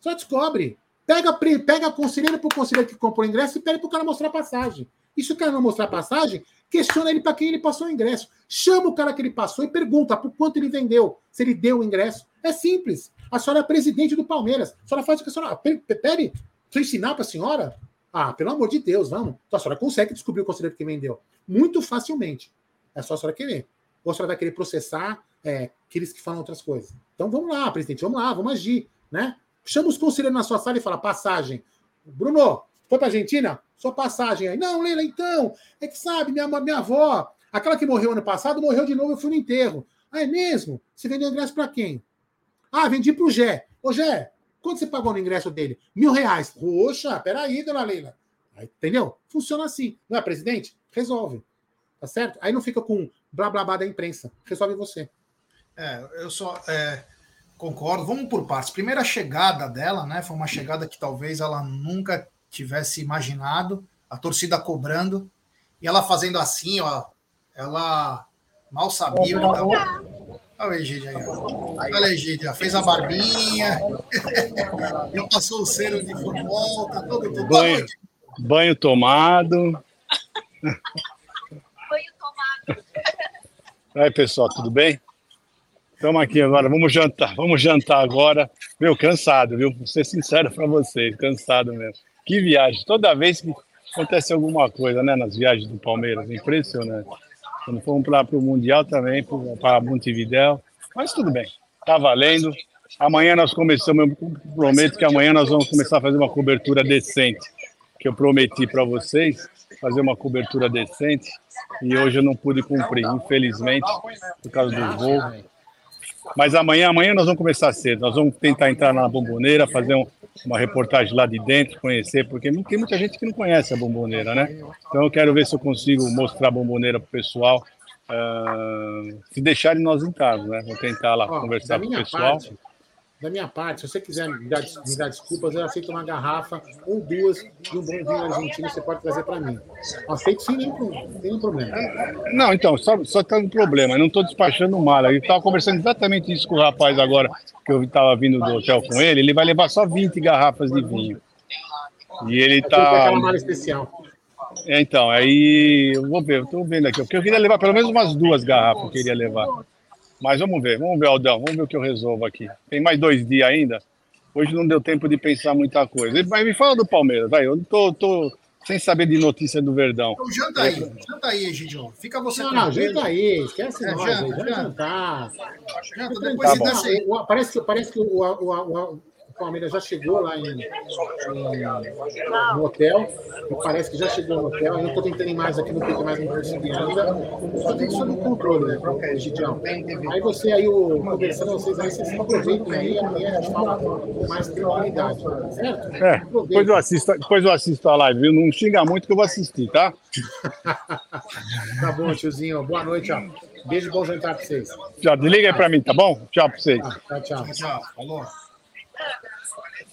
Só descobre. Pega, pega a conselheira para o conselheiro que comprou o ingresso e pede para o cara mostrar a passagem. E se o cara não mostrar a passagem, questiona ele para quem ele passou o ingresso. Chama o cara que ele passou e pergunta por quanto ele vendeu, se ele deu o ingresso. É simples. A senhora é presidente do Palmeiras. A senhora faz o que a senhora. Pede, eu ensinar para a senhora. Ah, pelo amor de Deus, vamos. Então a senhora consegue descobrir o conselheiro que vendeu. Muito facilmente. É só a senhora querer. Ou a senhora vai querer processar é, aqueles que falam outras coisas. Então vamos lá, presidente, vamos lá, vamos agir. Né? Chama os conselheiros na sua sala e fala: passagem. Bruno, foi para Argentina? Sua passagem aí. Não, Leila, então. É que sabe, minha, minha avó, aquela que morreu ano passado, morreu de novo, eu fui no enterro. Ah, é mesmo? Você vendeu ingresso para quem? Ah, vendi para o Gé. Ô, Gé, quanto você pagou no ingresso dele? Mil reais. Poxa, peraí, dona Leila. Aí, entendeu? Funciona assim. Não é, presidente? Resolve. Tá certo? Aí não fica com blá blá blá da imprensa. Resolve você. É, eu só é, concordo. Vamos por partes. Primeira chegada dela, né? Foi uma chegada que talvez ela nunca tivesse imaginado. A torcida cobrando. E ela fazendo assim, ó. Ela mal sabia. Olha o Egídio aí. Olha a Egídio, fez a barbinha, (laughs) já passou o cero de futebol, tá todo, todo banho, banho tomado. Banho tomado. Aí, pessoal, tudo bem? Estamos aqui agora, vamos jantar, vamos jantar agora. Meu, cansado, viu? Vou ser sincero para vocês, cansado mesmo. Que viagem, toda vez que acontece alguma coisa, né, nas viagens do Palmeiras, impressionante. Quando fomos para o Mundial também, para Montevidéu. Mas tudo bem, está valendo. Amanhã nós começamos, eu prometo que amanhã nós vamos começar a fazer uma cobertura decente, que eu prometi para vocês, fazer uma cobertura decente, e hoje eu não pude cumprir, infelizmente, por causa do voo. Mas amanhã, amanhã nós vamos começar cedo, nós vamos tentar entrar na bomboneira, fazer um, uma reportagem lá de dentro, conhecer, porque tem muita gente que não conhece a bomboneira, né? Então eu quero ver se eu consigo mostrar a bomboneira para o pessoal. Uh, se deixarem nós entrarmos, né? Vou tentar lá Ó, conversar com o pessoal. Parte, da minha parte, se você quiser me dar, me dar desculpas, eu aceito uma garrafa ou duas de um bom vinho argentino, você pode trazer para mim. Aceito sem nenhum, nenhum problema. Não, então, só, só tem um problema, eu não estou despachando mal. Eu estava conversando exatamente isso com o rapaz agora, que eu estava vindo do hotel com ele, ele vai levar só 20 garrafas de vinho. E ele está. É especial. É, então, aí eu vou ver, eu estou vendo aqui, porque eu queria levar pelo menos umas duas garrafas, eu queria levar. Mas vamos ver, vamos ver, Aldão, vamos ver o que eu resolvo aqui. Tem mais dois dias ainda. Hoje não deu tempo de pensar muita coisa. Mas me fala do Palmeiras, vai. Eu tô, tô sem saber de notícia do Verdão. Então, janta aí, janta aí, Egidio. Fica você Não, não, janta aí, esquece é, nós, janta, janta. jantar. Janta, depois tá você Parece que, parece que o, o, o, Palmeiras já chegou lá em, em, no hotel, e parece que já chegou no hotel. Eu não estou tentando ir mais aqui, não tem mais não consegui ainda. Só tem isso no controle, né, Gidião? Aí você, aí, o, conversando, vocês aí, vocês aproveitem aí, amanhã a gente fala com mais tranquilidade, certo? É, depois eu, assisto, depois eu assisto a live, viu? Não xinga muito que eu vou assistir, tá? (laughs) tá bom, tiozinho. Boa noite, ó. Beijo, bom jantar para vocês. Tchau, desliga aí para mim, tá bom? Tchau para vocês. Ah, tchau, tchau. Tchau, falou.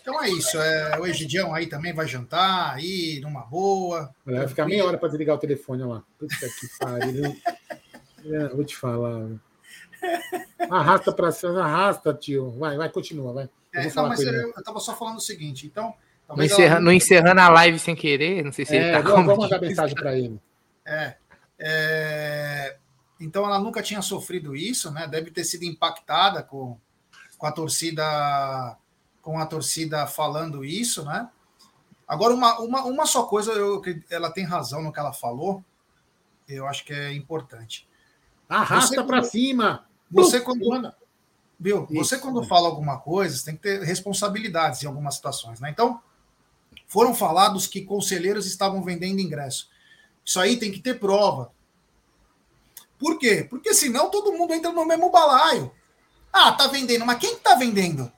Então é isso. É, o Egidião aí também vai jantar aí, numa boa. Vai ficar meia hora para desligar o telefone lá. Puta que pariu. (laughs) É, vou te falar. Arrasta para cima, arrasta, tio. Vai, vai, continua, vai. É, não, mas eu, eu tava só falando o seguinte, então. Não, encerra, não encerrando a live sem querer, não sei se é, ele tá vou, vou mandar mensagem para ele. É, é, então ela nunca tinha sofrido isso, né? Deve ter sido impactada com, com a torcida com a torcida falando isso, né? Agora, uma, uma, uma só coisa, eu, ela tem razão no que ela falou, eu acho que é importante. Arrasta para cima! Você quando. Viu? Você quando fala alguma coisa, você tem que ter responsabilidades em algumas situações, né? Então, foram falados que conselheiros estavam vendendo ingresso. Isso aí tem que ter prova. Por quê? Porque senão todo mundo entra no mesmo balaio. Ah, tá vendendo, mas quem tá vendendo?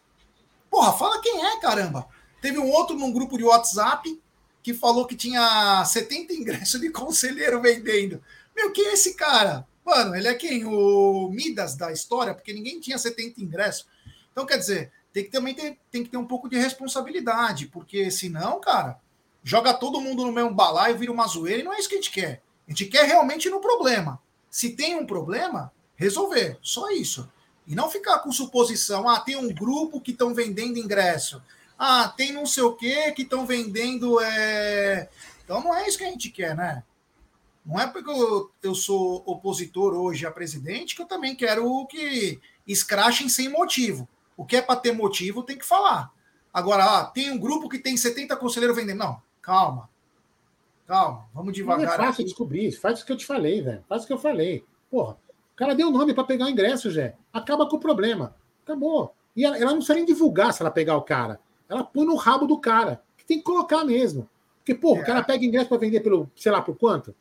Porra, fala quem é, caramba. Teve um outro num grupo de WhatsApp que falou que tinha 70 ingressos de conselheiro vendendo. Meu, quem é esse cara? Mano, ele é quem? O Midas da história, porque ninguém tinha 70 ingressos. Então, quer dizer, tem que também ter, tem que ter um pouco de responsabilidade, porque senão, cara, joga todo mundo no mesmo balaio, vira uma zoeira, e não é isso que a gente quer. A gente quer realmente no problema. Se tem um problema, resolver. Só isso. E não ficar com suposição, ah, tem um grupo que estão vendendo ingresso. Ah, tem não sei o que que estão vendendo. É... Então não é isso que a gente quer, né? Não é porque eu, eu sou opositor hoje a presidente que eu também quero que escrachem sem motivo. O que é para ter motivo tem que falar. Agora, ah, tem um grupo que tem 70 conselheiros vendendo. Não, calma. Calma, vamos devagar. Não é fácil aqui. descobrir. Faz o que eu te falei, velho. Faz o que eu falei. Porra, cara deu o nome para pegar o ingresso, Jé. Acaba com o problema. Acabou. E ela, ela, não precisa nem divulgar se ela pegar o cara. Ela põe no rabo do cara. Que tem que colocar mesmo. Porque, pô, é. o cara pega ingresso para vender pelo, sei lá, por quanto?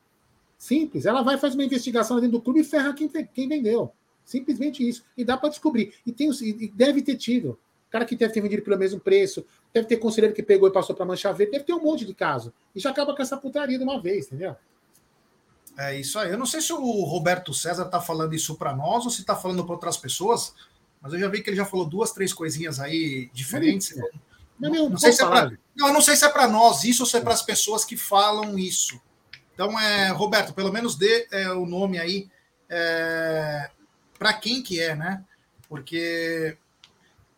Simples. Ela vai fazer uma investigação dentro do clube e ferra quem, quem vendeu. Simplesmente isso. E dá para descobrir. E, tem, e deve ter tido. O cara que deve ter vendido pelo mesmo preço, deve ter conselheiro que pegou e passou para mancha verde, deve ter um monte de caso. E já acaba com essa putaria de uma vez, entendeu? É isso aí. Eu não sei se o Roberto César está falando isso para nós ou se está falando para outras pessoas, mas eu já vi que ele já falou duas, três coisinhas aí diferentes. Não, não, não, não sei se é pra, não, eu não sei se é para nós isso ou se é para as pessoas que falam isso. Então, é, Roberto, pelo menos dê é, o nome aí é, para quem que é, né? Porque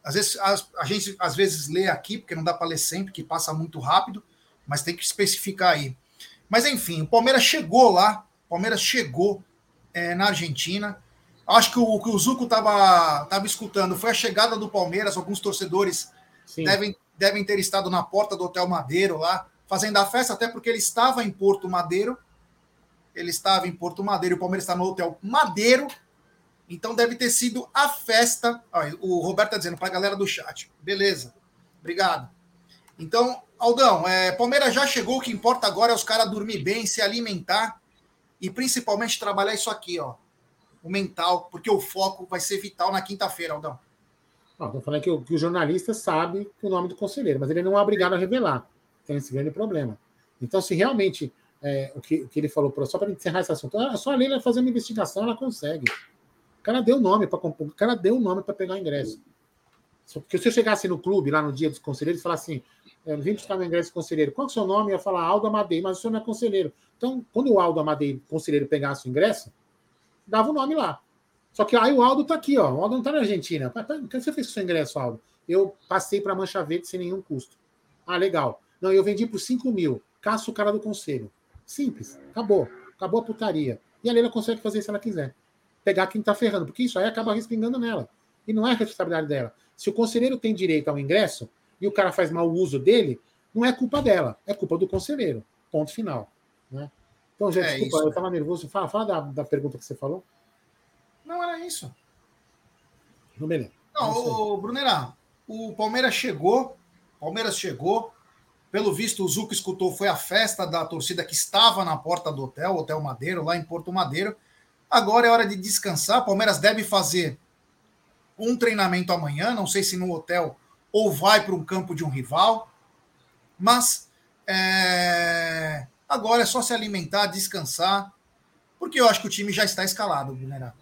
às vezes a, a gente às vezes lê aqui, porque não dá para ler sempre, que passa muito rápido, mas tem que especificar aí. Mas enfim, o Palmeiras chegou lá Palmeiras chegou é, na Argentina. Acho que o que o Zuco estava tava escutando foi a chegada do Palmeiras. Alguns torcedores devem, devem ter estado na porta do Hotel Madeiro lá, fazendo a festa, até porque ele estava em Porto Madeiro. Ele estava em Porto Madeiro, o Palmeiras está no Hotel Madeiro. Então deve ter sido a festa. Olha, o Roberto está dizendo para a galera do chat. Beleza. Obrigado. Então, Aldão, é, Palmeiras já chegou. O que importa agora é os caras dormir bem, se alimentar e principalmente trabalhar isso aqui, ó, o mental, porque o foco vai ser vital na quinta-feira, Aldão. Estou falando que o, que o, jornalista sabe o nome do conselheiro, mas ele não é obrigado a revelar. Tem esse grande problema. Então, se realmente é, o, que, o que ele falou, só para encerrar esse assunto, ah, só a Leila fazer uma investigação, ela consegue. O cara deu nome para o cara deu nome para pegar o ingresso. Porque se eu chegasse no clube, lá no dia dos conselheiros, e falasse assim: eu vim buscar meu ingresso de conselheiro, qual é o seu nome? Eu ia falar Aldo Amadei, mas o senhor não é conselheiro. Então, quando o Aldo Amadei, conselheiro, pegasse o ingresso, dava o nome lá. Só que aí o Aldo está aqui, ó. O Aldo não está na Argentina. O que você fez com o seu ingresso, Aldo? Eu passei para Mancha Verde sem nenhum custo. Ah, legal. Não, eu vendi por 5 mil. Caça o cara do conselho. Simples. Acabou. Acabou a putaria. E a Leila consegue fazer se ela quiser. Pegar quem está ferrando, porque isso aí acaba respingando nela. E não é responsabilidade dela. Se o conselheiro tem direito ao ingresso e o cara faz mau uso dele, não é culpa dela, é culpa do conselheiro. Ponto final. Né? Então, gente, é desculpa, isso. eu estava nervoso. Fala, fala da, da pergunta que você falou. Não era isso. Não, beleza. Não, o Brunerá, o Palmeiras chegou, Palmeiras chegou, pelo visto o Zuco escutou, foi a festa da torcida que estava na porta do hotel, Hotel Madeiro, lá em Porto Madeiro. Agora é hora de descansar. Palmeiras deve fazer um treinamento amanhã, não sei se no hotel ou vai para um campo de um rival, mas é... agora é só se alimentar, descansar, porque eu acho que o time já está escalado, Brunerá.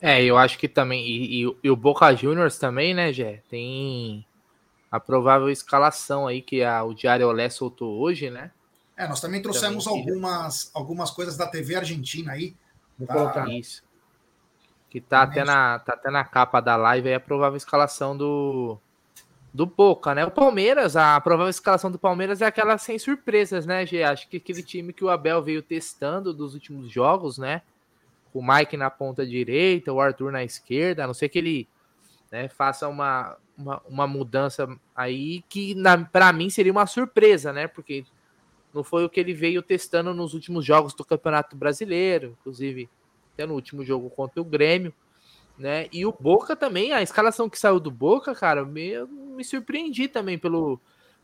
É, eu acho que também. E, e, e o Boca Juniors também, né, Gé? Tem a provável escalação aí que a, o Diário Olé soltou hoje, né? É, nós também trouxemos também, algumas, algumas coisas da TV Argentina aí. Vou tá? colocar isso. Que tá até, na, tá até na capa da live aí a provável escalação do, do Boca, né? O Palmeiras, a provável escalação do Palmeiras é aquela sem surpresas, né, Gê? Acho que aquele time que o Abel veio testando dos últimos jogos, né? o Mike na ponta direita, o Arthur na esquerda, a não ser que ele né, faça uma, uma, uma, mudança aí que para mim seria uma surpresa, né? Porque não foi o que ele veio testando nos últimos jogos do Campeonato Brasileiro, inclusive até no último jogo contra o Grêmio, né? E o Boca também, a escalação que saiu do Boca, cara, me, me surpreendi também pelo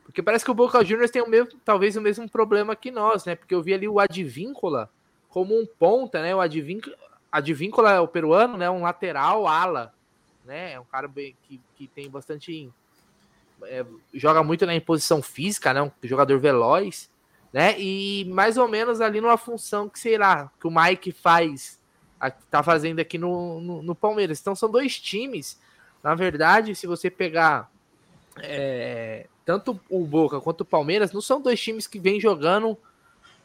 porque parece que o Boca Juniors tem o mesmo, talvez o mesmo problema que nós, né? Porque eu vi ali o Advíncola como um ponta, né? O Advíncula, Advíncula é o peruano, né? Um lateral ala, né? É um cara que, que tem bastante. É, joga muito na imposição física, né? Um jogador veloz, né? E mais ou menos ali numa função que, sei lá, que o Mike faz, tá fazendo aqui no, no, no Palmeiras. Então são dois times. Na verdade, se você pegar é, tanto o Boca quanto o Palmeiras, não são dois times que vêm jogando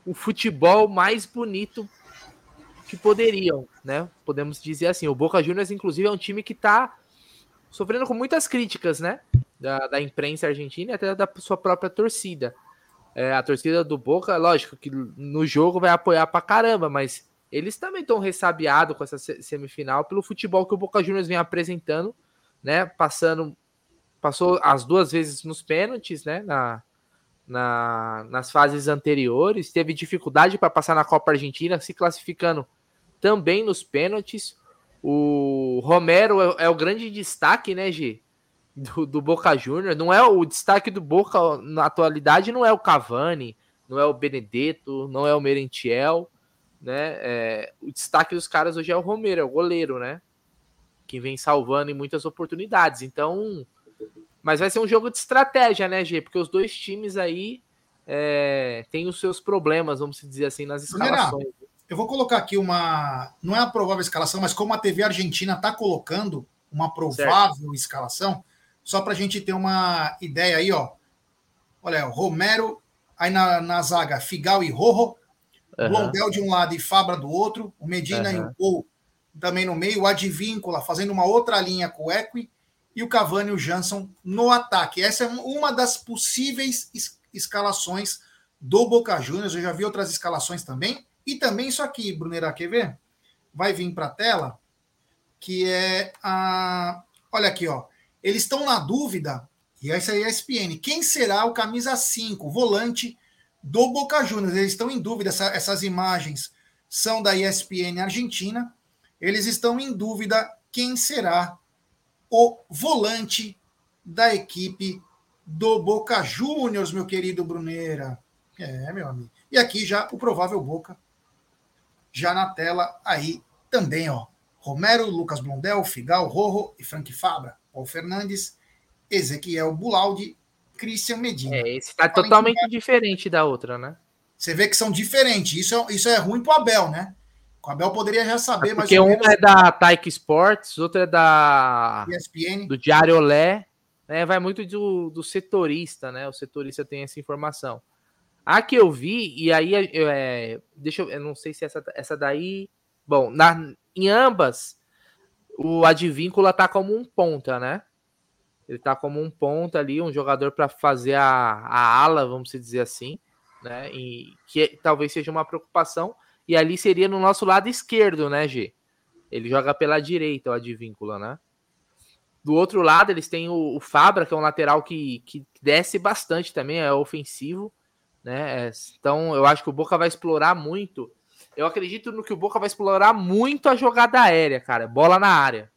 o futebol mais bonito que poderiam, né? Podemos dizer assim. O Boca Juniors, inclusive, é um time que está sofrendo com muitas críticas, né? Da, da, imprensa argentina e até da sua própria torcida. É, a torcida do Boca, lógico que no jogo vai apoiar pra caramba, mas eles também estão ressabiados com essa semifinal pelo futebol que o Boca Juniors vem apresentando, né? Passando, passou as duas vezes nos pênaltis, né? Na, na, nas fases anteriores, teve dificuldade para passar na Copa Argentina, se classificando também nos pênaltis. O Romero é, é o grande destaque, né, G? Do, do, Boca Juniors. Não é o destaque do Boca na atualidade, não é o Cavani, não é o Benedetto, não é o Merentiel, né? É, o destaque dos caras hoje é o Romero, é o goleiro, né? Que vem salvando em muitas oportunidades. Então, mas vai ser um jogo de estratégia, né, G? Porque os dois times aí é, têm os seus problemas, vamos dizer assim, nas escalações. Eu vou colocar aqui uma. Não é a provável escalação, mas como a TV Argentina está colocando uma provável certo. escalação, só para a gente ter uma ideia aí, ó. Olha, Romero, aí na, na zaga, Figal e Rojo, uhum. Blondel de um lado e Fabra do outro, o Medina uhum. e o Paul também no meio, o Advíncula fazendo uma outra linha com o Equi, e o Cavani e o Jansson no ataque. Essa é uma das possíveis es escalações do Boca Juniors. Eu já vi outras escalações também. E também isso aqui, Brunera, quer ver? Vai vir para a tela, que é a. Olha aqui, ó. Eles estão na dúvida, e essa aí é a ESPN. Quem será o camisa 5, volante do Boca Juniors? Eles estão em dúvida, essa, essas imagens são da ESPN Argentina. Eles estão em dúvida quem será o volante da equipe do Boca Juniors, meu querido Bruneira. É, meu amigo. E aqui já o provável Boca, já na tela aí também, ó. Romero, Lucas Blondel, Figal, Rojo e Frank Fabra, Paul Fernandes, Ezequiel Bulaldi, Christian Medina. É, esse tá totalmente diferente da outra, né? Você vê que são diferentes. Isso é, isso é ruim pro Abel, né? O Abel poderia já saber, mas. Porque um é da Taik Sports, outro é da. ESPN. Do Diário Olé. Né? Vai muito do, do setorista, né? O setorista tem essa informação. A que eu vi, e aí é, deixa eu, eu não sei se essa, essa daí. Bom, na, em ambas, o Advíncula tá como um ponta, né? Ele tá como um ponta ali, um jogador para fazer a, a ala, vamos dizer assim, né? E que talvez seja uma preocupação e ali seria no nosso lado esquerdo, né, G? Ele joga pela direita, o Advíncula, né? Do outro lado, eles têm o, o Fabra, que é um lateral que, que desce bastante também, é ofensivo. Né? É, então, eu acho que o Boca vai explorar muito. Eu acredito no que o Boca vai explorar muito a jogada aérea, cara. Bola na área.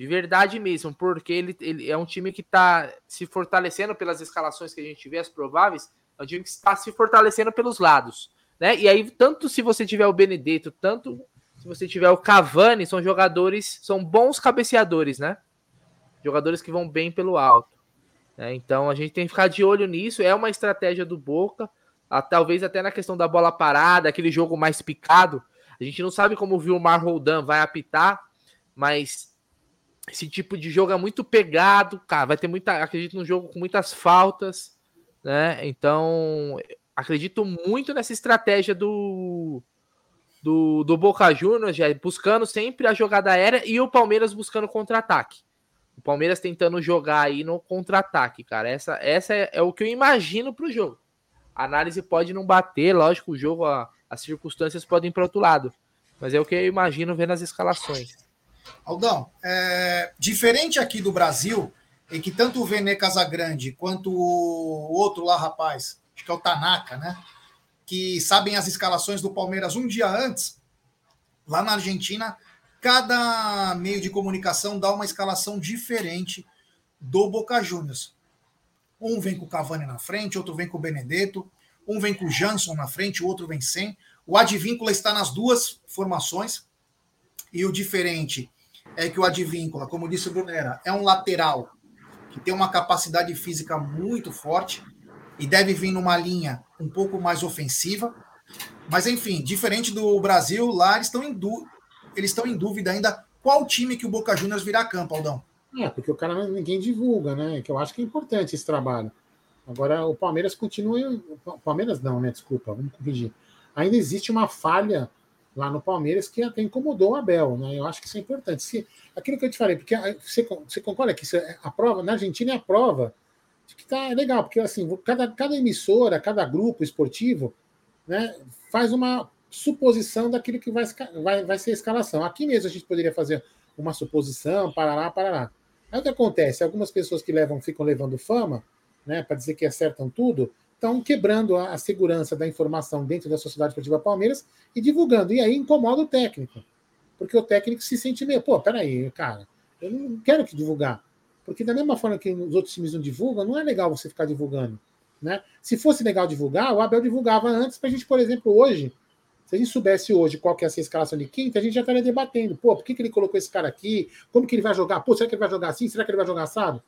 De verdade mesmo, porque ele, ele é um time que está se fortalecendo pelas escalações que a gente vê, as prováveis. É um time que está se fortalecendo pelos lados. Né? E aí, tanto se você tiver o Benedetto, tanto se você tiver o Cavani, são jogadores, são bons cabeceadores, né? Jogadores que vão bem pelo alto. Né? Então a gente tem que ficar de olho nisso. É uma estratégia do Boca, a, talvez até na questão da bola parada, aquele jogo mais picado. A gente não sabe como o Vilmar Roldan vai apitar, mas esse tipo de jogo é muito pegado, cara. Vai ter muita, acredito, num jogo com muitas faltas, né? Então acredito muito nessa estratégia do do, do Boca Juniors, já buscando sempre a jogada aérea e o Palmeiras buscando contra-ataque. O Palmeiras tentando jogar aí no contra-ataque, cara. Essa, essa é, é, o que eu imagino para o jogo. A análise pode não bater, lógico, o jogo, a, as circunstâncias podem ir para outro lado. Mas é o que eu imagino vendo as escalações. Aldão, é, diferente aqui do Brasil, em que tanto o Vene Casagrande quanto o outro lá, rapaz, acho que é o Tanaka, né? que sabem as escalações do Palmeiras um dia antes, lá na Argentina, cada meio de comunicação dá uma escalação diferente do Boca Juniors. Um vem com o Cavani na frente, outro vem com o Benedetto, um vem com o Jansson na frente, o outro vem sem. O Advíncula está nas duas formações. E o diferente é que o Advíncula, como disse o Brunera, é um lateral que tem uma capacidade física muito forte e deve vir numa linha um pouco mais ofensiva. Mas, enfim, diferente do Brasil, lá eles estão em, eles estão em dúvida ainda qual time que o Boca Juniors virá campo, Aldão. É, porque o cara ninguém divulga, né? Que eu acho que é importante esse trabalho. Agora, o Palmeiras continua. O Palmeiras não, né? Desculpa, vamos corrigir. Ainda existe uma falha lá no Palmeiras que até incomodou o Abel, né? Eu acho que isso é importante. Se, aquilo que eu te falei, porque você, você concorda que é a prova, na Argentina é a prova que tá legal, porque assim, cada, cada emissora, cada grupo esportivo, né, faz uma suposição daquilo que vai, vai, vai ser a escalação. Aqui mesmo a gente poderia fazer uma suposição, parará, parará. Aí o que acontece? Algumas pessoas que levam, ficam levando fama, né, para dizer que acertam tudo, estão quebrando a, a, segurança da informação dentro da Sociedade Esportiva Palmeiras e divulgando. E aí incomoda o técnico. Porque o técnico se sente meio, pô, peraí, cara, eu não quero que divulgar. Porque da mesma forma que os outros times não divulgam, não é legal você ficar divulgando. Né? Se fosse legal divulgar, o Abel divulgava antes para a gente, por exemplo, hoje, se a gente soubesse hoje qual que é essa escalação de quinta, a gente já estaria debatendo. Pô, por que, que ele colocou esse cara aqui? Como que ele vai jogar? Pô, será que ele vai jogar assim? Será que ele vai jogar assado?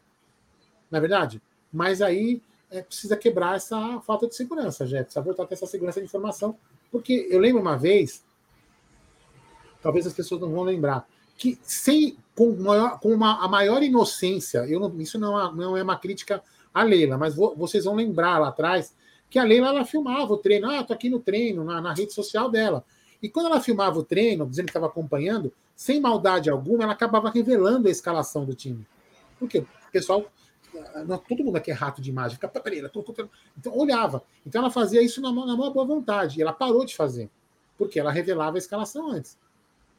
Na é verdade? Mas aí é, precisa quebrar essa falta de segurança, já precisa voltar a ter essa segurança de informação. Porque eu lembro uma vez, talvez as pessoas não vão lembrar, que sem com, maior, com uma, a maior inocência, eu não, isso não é, não é uma crítica à Leila, mas vocês vão lembrar lá atrás que a Leila ela filmava o treino, ah, tô aqui no treino, na, na rede social dela. E quando ela filmava o treino, dizendo que estava acompanhando, sem maldade alguma, ela acabava revelando a escalação do time. Por quê? O pessoal, não, todo mundo aqui é rato de imagem, fica, peraí, então olhava. Então ela fazia isso na, na maior boa vontade, e ela parou de fazer, porque ela revelava a escalação antes.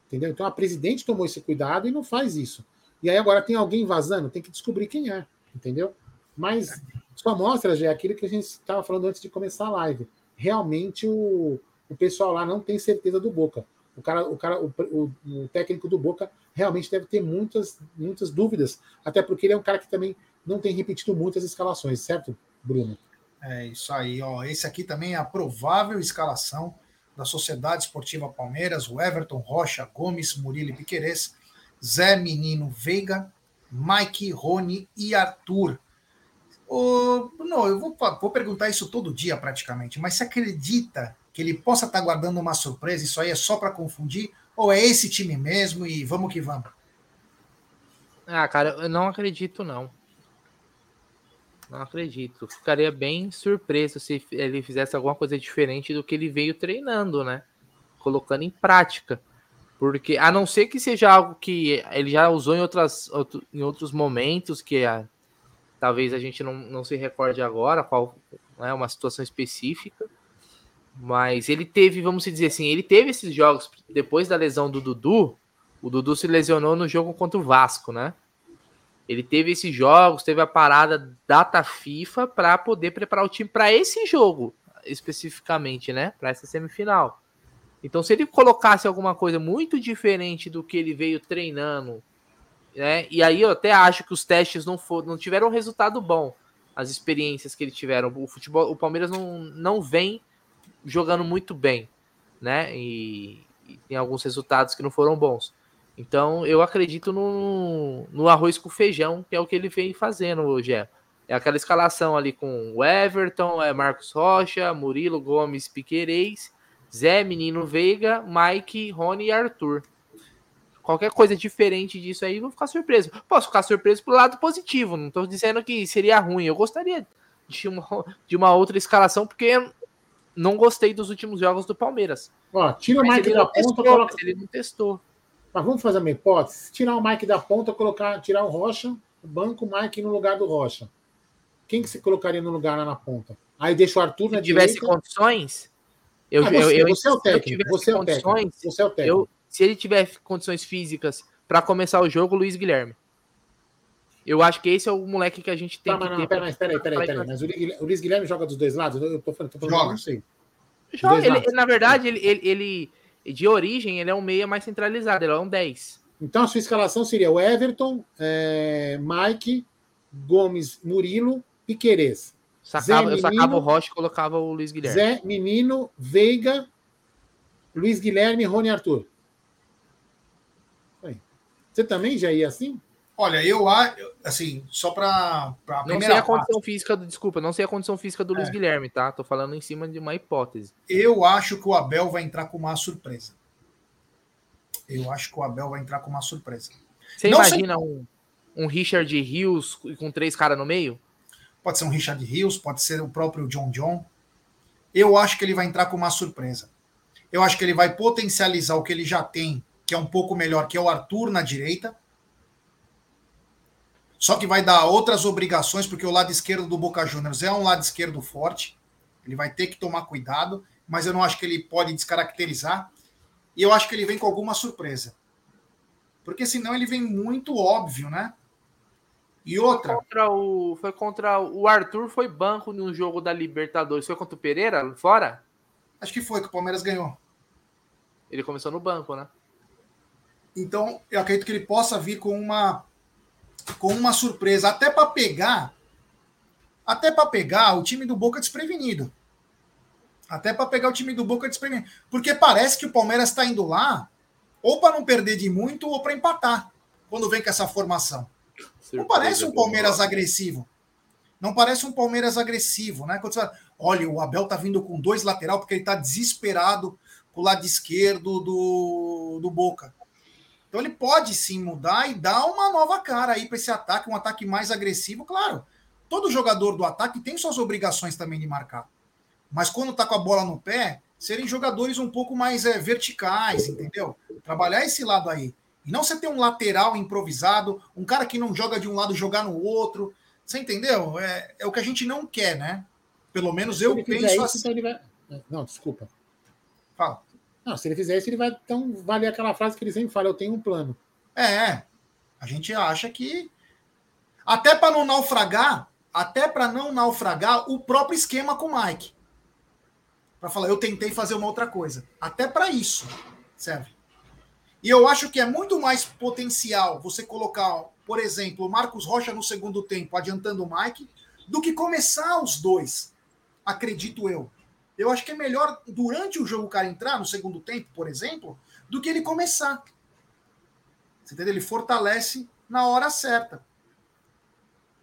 Entendeu? Então a presidente tomou esse cuidado e não faz isso. E aí agora tem alguém vazando, tem que descobrir quem é, entendeu? Mas só mostra já aquilo que a gente estava falando antes de começar a live. Realmente o, o pessoal lá não tem certeza do Boca. O cara, o cara, o, o, o, técnico do Boca realmente deve ter muitas, muitas dúvidas, até porque ele é um cara que também não tem repetido muitas escalações, certo, Bruno? É isso aí, ó. Esse aqui também é a provável escalação da Sociedade Esportiva Palmeiras, o Everton Rocha, Gomes, Murilo e Piquerez, Zé Menino Veiga, Mike, Rony e Arthur. Ô, não, eu vou, vou perguntar isso todo dia praticamente, mas você acredita que ele possa estar guardando uma surpresa? Isso aí é só para confundir? Ou é esse time mesmo e vamos que vamos? Ah, cara, eu não acredito, não. Não acredito. Ficaria bem surpreso se ele fizesse alguma coisa diferente do que ele veio treinando, né? Colocando em prática. Porque, a não ser que seja algo que ele já usou em, outras, em outros momentos, que a, talvez a gente não, não se recorde agora, qual é né, uma situação específica. Mas ele teve, vamos dizer assim, ele teve esses jogos depois da lesão do Dudu. O Dudu se lesionou no jogo contra o Vasco, né? Ele teve esses jogos, teve a parada data FIFA para poder preparar o time para esse jogo especificamente, né? Para essa semifinal. Então, se ele colocasse alguma coisa muito diferente do que ele veio treinando, né? E aí eu até acho que os testes não foram, não tiveram resultado bom. As experiências que ele tiveram, o futebol, o Palmeiras não, não vem jogando muito bem, né? E, e tem alguns resultados que não foram bons. Então, eu acredito no, no arroz com feijão, que é o que ele vem fazendo hoje. É, é aquela escalação ali com o Everton, é Marcos Rocha, Murilo Gomes, Piquerez, Zé, Menino Veiga, Mike, Rony e Arthur. Qualquer coisa diferente disso aí, vou ficar surpreso. Posso ficar surpreso pro lado positivo, não estou dizendo que seria ruim. Eu gostaria de uma, de uma outra escalação, porque não gostei dos últimos jogos do Palmeiras. Ó, tira o Mike da ponta, testou, coloca... ele não testou. Mas vamos fazer uma hipótese? Tirar o Mike da ponta, colocar, tirar o Rocha, o banco, o Mike no lugar do Rocha. Quem que você colocaria no lugar lá na ponta? Aí deixa o Arthur na Se tivesse direita. condições, eu, Ah, você, eu, eu, você é o se eu técnico. tivesse Você é o técnico. condições, Você é o técnico. eu, se ele tiver condições físicas para começar o jogo, Luiz Guilherme. Eu acho que esse é o moleque que a gente tem Tá, mas que não, ter. peraí, peraí, peraí, peraí. Mas o Luiz- Guilherme joga dos dois lados? Eu tô falando, tô falando Joga. não sei. Joga, ele- na verdade, ele, ele, ele- de origem, ele é um meia mais centralizado, ele é um 10. Então a sua escalação seria o Everton, é, Mike, Gomes, Murilo, Piquerez. Sacava, Zé eu sacava Menino, o Rocha e colocava o Luiz Guilherme. Zé, Menino, Veiga, Luiz Guilherme, Rony Arthur. Você também já ia assim? Olha, eu acho, assim, só para a Não sei a parte, condição física do. Desculpa, não sei a condição física do Luiz É. Guilherme, tá? Tô falando em cima de uma hipótese. eu acho que o Abel vai entrar com uma surpresa. Eu acho que o Abel vai entrar com uma surpresa. Você Não imagina um, um Richard Rios com três caras no meio? Pode ser um Richard Rios, pode ser o próprio John John. Eu acho que ele vai entrar com uma surpresa. Eu acho que ele vai potencializar o que ele já tem, que é um pouco melhor, que é o Arthur na direita. Só que vai dar outras obrigações, porque o lado esquerdo do Boca Juniors é um lado esquerdo forte. Ele vai ter que tomar cuidado, mas eu não acho que ele pode descaracterizar. E eu acho que ele vem com alguma surpresa. Porque senão ele vem muito óbvio, né? E outra, Contra o, foi contra o Arthur, foi banco no jogo da Libertadores. Foi contra o Pereira, fora? acho que foi que o Palmeiras ganhou. Ele começou no banco, né? Então, eu acredito que ele possa vir com uma com uma surpresa, até para pegar até para pegar o time do Boca desprevenido. Até para pegar o time do Boca desprevenido, porque parece que o Palmeiras está indo lá ou para não perder de muito ou para empatar quando vem com essa formação. Não parece um Palmeiras agressivo. Não parece um Palmeiras agressivo, né? Quando você fala, olha, o Abel tá vindo com dois lateral porque ele tá desesperado com o lado esquerdo do, do Boca. Então ele pode sim mudar e dar uma nova cara aí para esse ataque, um ataque mais agressivo, claro. Todo jogador do ataque tem suas obrigações também de marcar. Mas quando tá com a bola no pé, serem jogadores um pouco mais é, verticais, entendeu? Trabalhar esse lado aí. E não você ter um lateral improvisado, um cara que não joga de um lado jogar no outro. Você entendeu? É, é o que a gente não quer, né? Pelo menos eu penso isso, assim. então vai. Não, desculpa. Fala. Não, se ele fizer isso, ele vai então valer aquela frase que ele sempre fala: eu tenho um plano. É, a gente acha que até para não naufragar, até para não naufragar o próprio esquema com o Mike. Para falar, eu tentei fazer uma outra coisa. Até para isso serve. E eu acho que é muito mais potencial você colocar, por exemplo, o Marcos Rocha no segundo tempo, adiantando o Mike, do que começar os dois. Acredito eu. Eu acho que é melhor durante o jogo o cara entrar no segundo tempo, por exemplo, do que ele começar. Você entendeu? Ele fortalece na hora certa.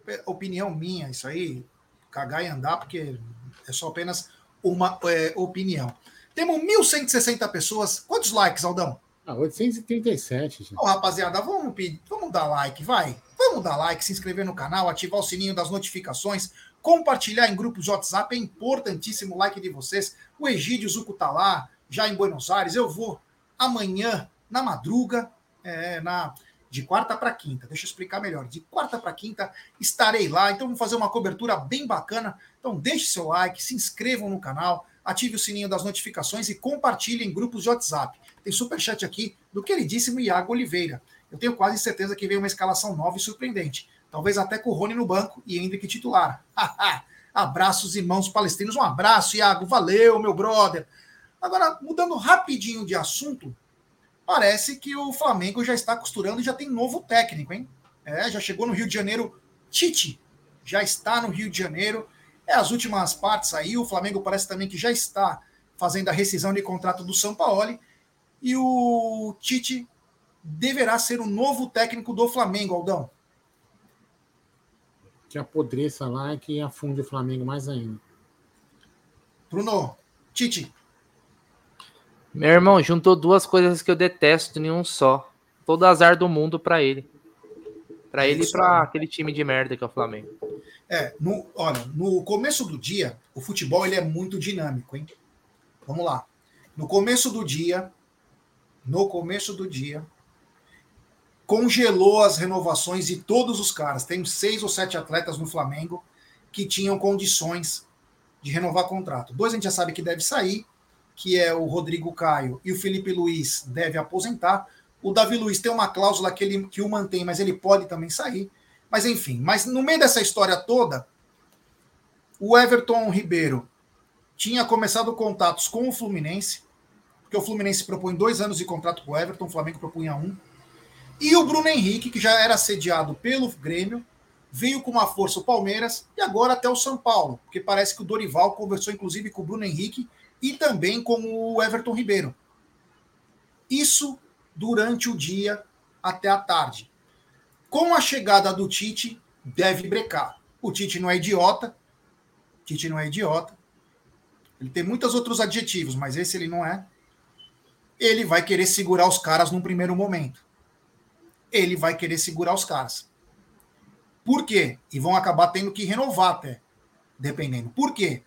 É, Opinião minha, isso aí, cagar e andar, porque é só apenas uma é, opinião. Temos 1.160 pessoas. Quantos likes, Aldão? Ah, 837, gente. Ô, rapaziada, vamos, pedir, vamos dar like, vai. Vamos dar like, se inscrever no canal, ativar o sininho das notificações, compartilhar em grupos de WhatsApp. É importantíssimo o like de vocês. O Egídio Zuco tá já em Buenos Aires. Eu vou amanhã, na madruga, é, na, de quarta para quinta. Deixa eu explicar melhor. De quarta para quinta estarei lá. Então vamos fazer uma cobertura bem bacana. Então deixe seu like, se inscrevam no canal, ative o sininho das notificações e compartilhe em grupos de WhatsApp. Tem superchat aqui do queridíssimo Iago Oliveira. eu tenho quase certeza que vem uma escalação nova e surpreendente. Talvez até com o Rony no banco e Hendrick titular. (laughs) Abraços, irmãos palestinos. Um abraço, Iago. Valeu, meu brother. Agora, mudando rapidinho de assunto, parece que o Flamengo já está costurando e já tem novo técnico, hein? É, já chegou no Rio de Janeiro. Tite já está no Rio de Janeiro. É as últimas partes aí. O Flamengo parece também que já está fazendo a rescisão de contrato do São Paulo. E o Tite deverá ser o novo técnico do Flamengo, Aldão que apodreça lá e que afunde o Flamengo mais ainda. Bruno, Tite. Meu irmão, juntou duas coisas que eu detesto em um só. Todo azar do mundo para ele. Para ele e para aquele time de merda que é o Flamengo. É, no, olha, no começo do dia, o futebol ele é muito dinâmico, hein? Vamos lá. No começo do dia, no começo do dia, congelou as renovações de todos os caras. Tem seis ou sete atletas no Flamengo que tinham condições de renovar contrato. Dois a gente já sabe que deve sair, que é o Rodrigo Caio e o Felipe Luiz deve aposentar. O Davi Luiz tem uma cláusula que, ele, que o mantém, mas ele pode também sair. Mas enfim, mas no meio dessa história toda, o Everton Ribeiro tinha começado contatos com o Fluminense, porque o Fluminense propõe dois anos de contrato com o Everton, o Flamengo propunha um. E o Bruno Henrique, que já era sediado pelo Grêmio, veio com uma força o Palmeiras e agora até o São Paulo, porque parece que o Dorival conversou inclusive com o Bruno Henrique e também com o Everton Ribeiro. Isso durante o dia até a tarde. Com a chegada do Tite, deve brecar. O Tite não é idiota. Tite não é idiota. Ele tem muitos outros adjetivos, mas esse ele não é. Ele vai querer segurar os caras num primeiro momento ele vai querer segurar os caras. Por quê? E vão acabar tendo que renovar até, dependendo. Por quê?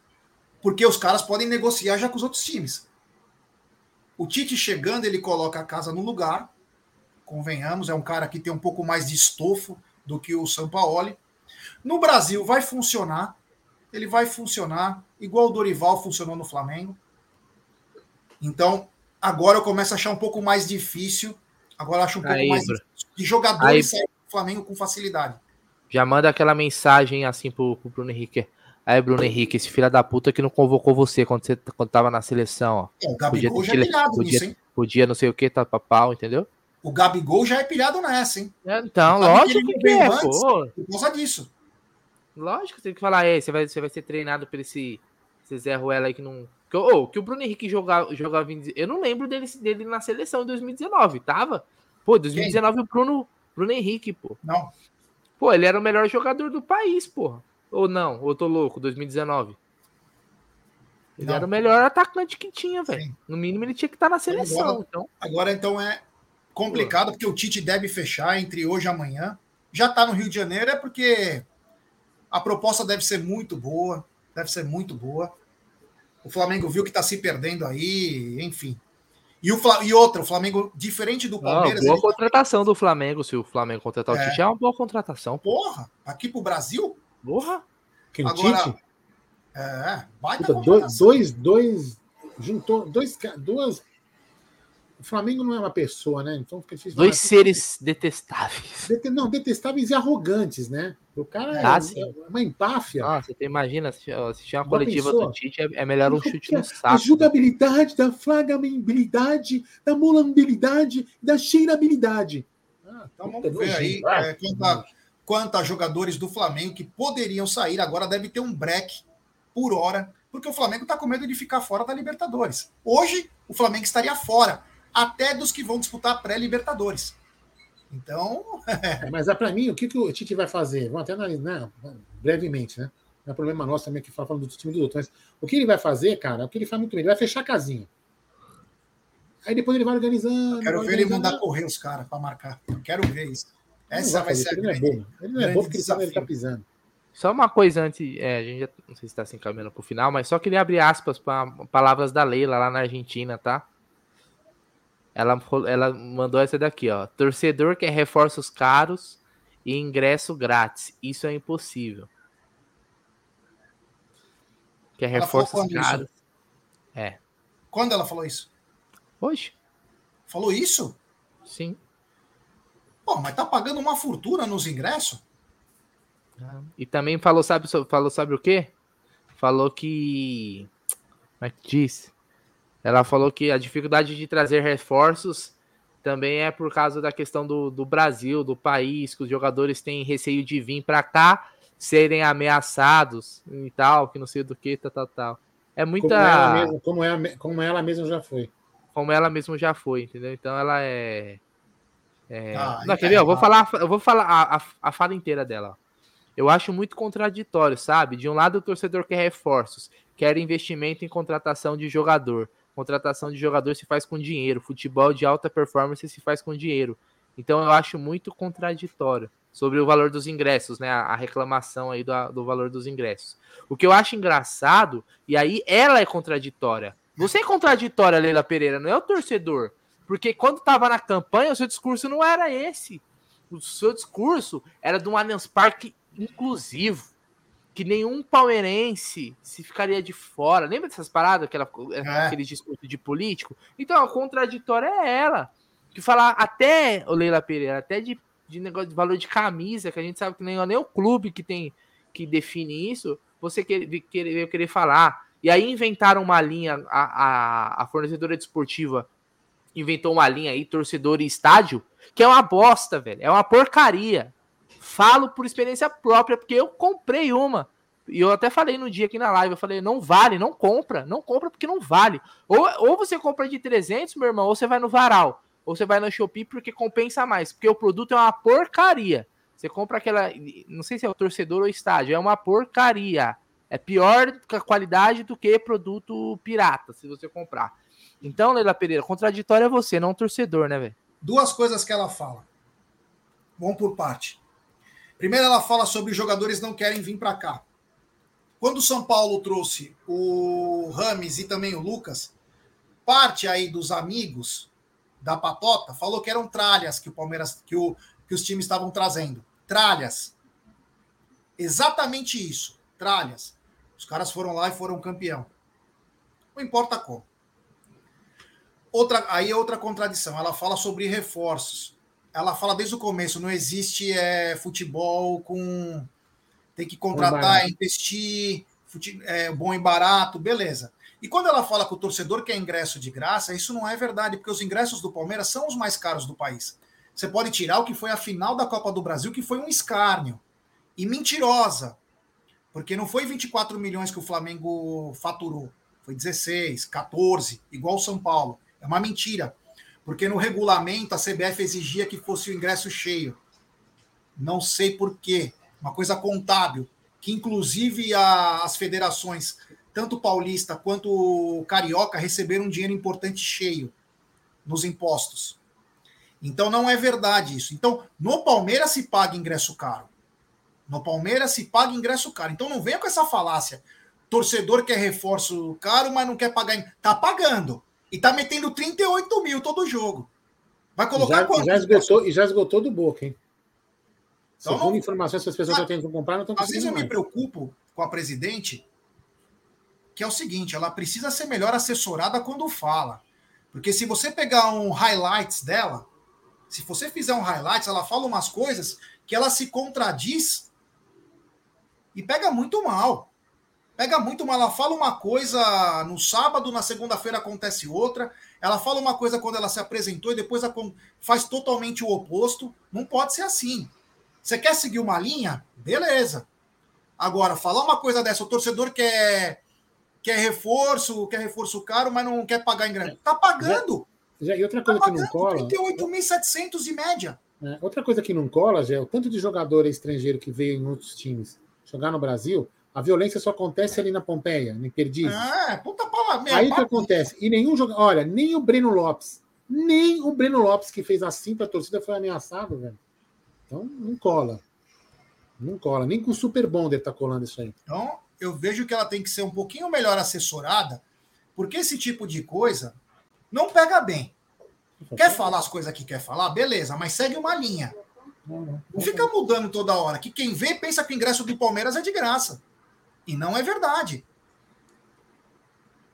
Porque os caras podem negociar já com os outros times. O Tite chegando, ele coloca a casa no lugar. Convenhamos, é um cara que tem um pouco mais de estofo do que o Sampaoli. No Brasil vai funcionar. Ele vai funcionar igual o Dorival funcionou no Flamengo. Então, agora eu começo a achar um pouco mais difícil Agora acho um pouco Aí, mais de jogadores sair do Flamengo com facilidade. Já manda aquela mensagem assim pro, pro Bruno Henrique. Aí, Bruno Henrique, esse filho da puta que não convocou você quando você quando tava na seleção, ó. É, o Gabigol podia já é pilhado podia, nisso, hein? Podia não sei o que, tá pra pau, entendeu? O Gabigol já é pilhado nessa, hein? É, então, lógico que, que é, antes, pô. Por causa disso. Lógico, tem que falar, é, você vai, você vai ser treinado por esse, esse Zé Ruela aí que não. Que, oh, que o Bruno Henrique jogava, jogava. Eu não lembro dele, dele na seleção em 2019, tava? Pô, 2019 Quem? o Bruno, Bruno Henrique, pô. Não. Pô, ele era o melhor jogador do país, pô. Ou não, ou eu tô louco, 2019. Ele não. era o melhor atacante que tinha, velho. No mínimo ele tinha que estar tá na seleção. Agora então, agora, então é complicado, porque o Tite deve fechar entre hoje e amanhã. Já tá no Rio de Janeiro, é porque a proposta deve ser muito boa. Deve ser muito boa. O Flamengo viu que tá se perdendo aí, enfim. E, o, e outra, o Flamengo, diferente do Palmeiras. Não, boa contratação do Flamengo, se o Flamengo contratar é. o Tite, é uma boa contratação. Porra, aqui pro Brasil? Porra. Quem Agora, Tite? É, baita Puta, dois, dois, juntou dois, duas o Flamengo não é uma pessoa, né? Então fica difícil. Dois seres detestáveis. (laughs) Não, detestáveis e arrogantes, né? O cara ah, é, é uma empáfia. Ah, você imagina assistir uma coletiva pensou? do Tite é, é melhor um chute no saco. A julgabilidade, da flagabilidade, da mulambabilidade, da cheirabilidade. Ah, então vamos ver aí é, quanta, quanta jogadores do Flamengo que poderiam sair. Agora deve ter um break por hora, porque o Flamengo está com medo de ficar fora da Libertadores. Hoje, o Flamengo estaria fora até dos que vão disputar pré-Libertadores. Então. é, (laughs) mas é para mim, o que, que o Tite vai fazer? Vamos até analisar né, brevemente, né? Não é problema nosso também que fala falando do time do outro. Mas o que ele vai fazer, cara, o que ele faz muito bem, ele vai fechar a casinha. Aí depois ele vai organizando. Eu quero vai ver ele mandar correr os caras para marcar. Eu quero ver isso. Essa vai, vai ser ele não é bobo. Ele não é bobo porque ele sabe ele tá pisando. Só uma coisa antes, é, a gente já não sei se está se encaminhando para o final, mas só queria abrir aspas para palavras da Leila lá na Argentina, tá? Ela, ela mandou essa daqui, ó. Torcedor quer reforços caros e ingresso grátis. Isso é impossível. Quer reforços caros. Isso? É. Quando ela falou isso? Hoje. Falou isso? Sim. Pô, mas tá pagando uma fortuna nos ingressos? E também falou, sabe, falou, sabe o quê? Falou que. Como é que disse? Ela falou que a dificuldade de trazer reforços também é por causa da questão do, do Brasil, do país, que os jogadores têm receio de vir para cá, serem ameaçados e tal, que não sei do que, tal, tal, tal. É muita. Como ela, mesma, como, ela, como ela mesma já foi. Como ela mesma já foi, entendeu? Então ela é. é... Ah, não, quer ver? Eu vou falar, eu vou falar a, a, a fala inteira dela. Eu acho muito contraditório, sabe? De um lado, o torcedor quer reforços, quer investimento em contratação de jogador. Contratação de jogador se faz com dinheiro. Futebol de alta performance se faz com dinheiro. Então eu acho muito contraditório sobre o valor dos ingressos, né? A, reclamação aí do, do valor dos ingressos. O que eu acho engraçado, e aí ela é contraditória. Você é contraditória, Leila Pereira, não é o torcedor. Porque quando estava na campanha, o seu discurso não era esse. O seu discurso era de um Allianz Parque inclusivo. Que nenhum palmeirense se ficaria de fora. Lembra dessas paradas, aquela, é. aquele discurso de político? Então, a contraditória é ela. Que falar até, o Leila Pereira, até de, de negócio de valor de camisa, que a gente sabe que nem, nem o clube que tem que define isso, você querer, querer, querer falar. E aí inventaram uma linha, a, a, a fornecedora desportiva inventou uma linha aí, torcedor e estádio, que é uma bosta, velho. É uma porcaria. Falo por experiência própria, porque eu comprei uma. E eu até falei no dia aqui na live, eu falei, não vale, não compra, não compra porque não vale. Ou, ou você compra de 300, meu irmão, ou você vai no Varal, ou você vai no Shopee porque compensa mais, porque o produto é uma porcaria. Você compra aquela, não sei se é o torcedor ou estádio, é uma porcaria. É pior qualidade do que produto pirata, se você comprar. Então, Leila Pereira, contraditório é você, não o torcedor, né, velho? Duas coisas que ela fala. Vamos por parte. Primeiro, ela fala sobre os jogadores não querem vir para cá. Quando o São Paulo trouxe o Rames e também o Lucas, parte aí dos amigos da patota falou que eram tralhas que o Palmeiras, que, o, que os times estavam trazendo. Tralhas. Exatamente isso. Tralhas. Os caras foram lá e foram campeão. Não importa como. Outra, aí é outra contradição. Ela fala sobre reforços ela fala desde o começo, não existe é, futebol com tem que contratar, investir, fute, é, bom e barato, beleza. E quando ela fala que o torcedor quer ingresso de graça, isso não é verdade, porque os ingressos do Palmeiras são os mais caros do país. Você pode tirar o que foi a final da Copa do Brasil, que foi um escárnio e mentirosa, porque não foi 24 milhões que o Flamengo faturou, foi 16, 14, igual o São Paulo. É uma mentira porque no regulamento a CBF exigia que fosse o ingresso cheio. Não sei por quê. Uma coisa contábil, que inclusive a, as federações, tanto paulista quanto carioca, receberam um dinheiro importante cheio nos impostos. Então não é verdade isso. Então, no Palmeiras se paga ingresso caro. No Palmeiras se paga ingresso caro. Então não venha com essa falácia. Torcedor quer reforço caro, mas não quer pagar. Tá pagando. E tá metendo 38 mil todo jogo. Vai colocar já, quanto? Já esgotou, e já esgotou do boca, hein? Então, Segundo não, informações que as pessoas já tentam comprar, não estão Às vezes eu mais. me preocupo com a presidente, que é o seguinte, ela precisa ser melhor assessorada quando fala. Porque se você pegar um highlights dela, se você fizer um highlights, ela fala umas coisas que ela se contradiz e pega muito mal. Pega muito mal. Ela fala uma coisa no sábado, na segunda-feira acontece outra. Ela fala uma coisa quando ela se apresentou e depois faz totalmente o oposto. Não pode ser assim. Você quer seguir uma linha? Beleza. Agora, falar uma coisa dessa, o torcedor quer, quer reforço, quer reforço caro, mas não quer pagar em grande. Tá pagando. Já, já, e outra coisa tá que não cola. 38.700 em média. É, outra coisa que não cola, Gé, o tanto de jogador estrangeiro que veio em outros times jogar no Brasil, a violência só acontece ali na Pompeia, em Perdizes. Ah, puta palavra. Aí que acontece. E nenhum jogador. Olha, nem o Breno Lopes, nem o Breno Lopes que fez assim pra torcida foi ameaçado, velho. Então, não cola. Não cola. Nem com o Super Bonder tá colando isso aí. Então, eu vejo que ela tem que ser um pouquinho melhor assessorada, porque esse tipo de coisa não pega bem. Quer falar as coisas que quer falar? Beleza, mas segue uma linha. Não fica mudando toda hora. Que quem vê pensa que o ingresso do Palmeiras é de graça. E não é verdade.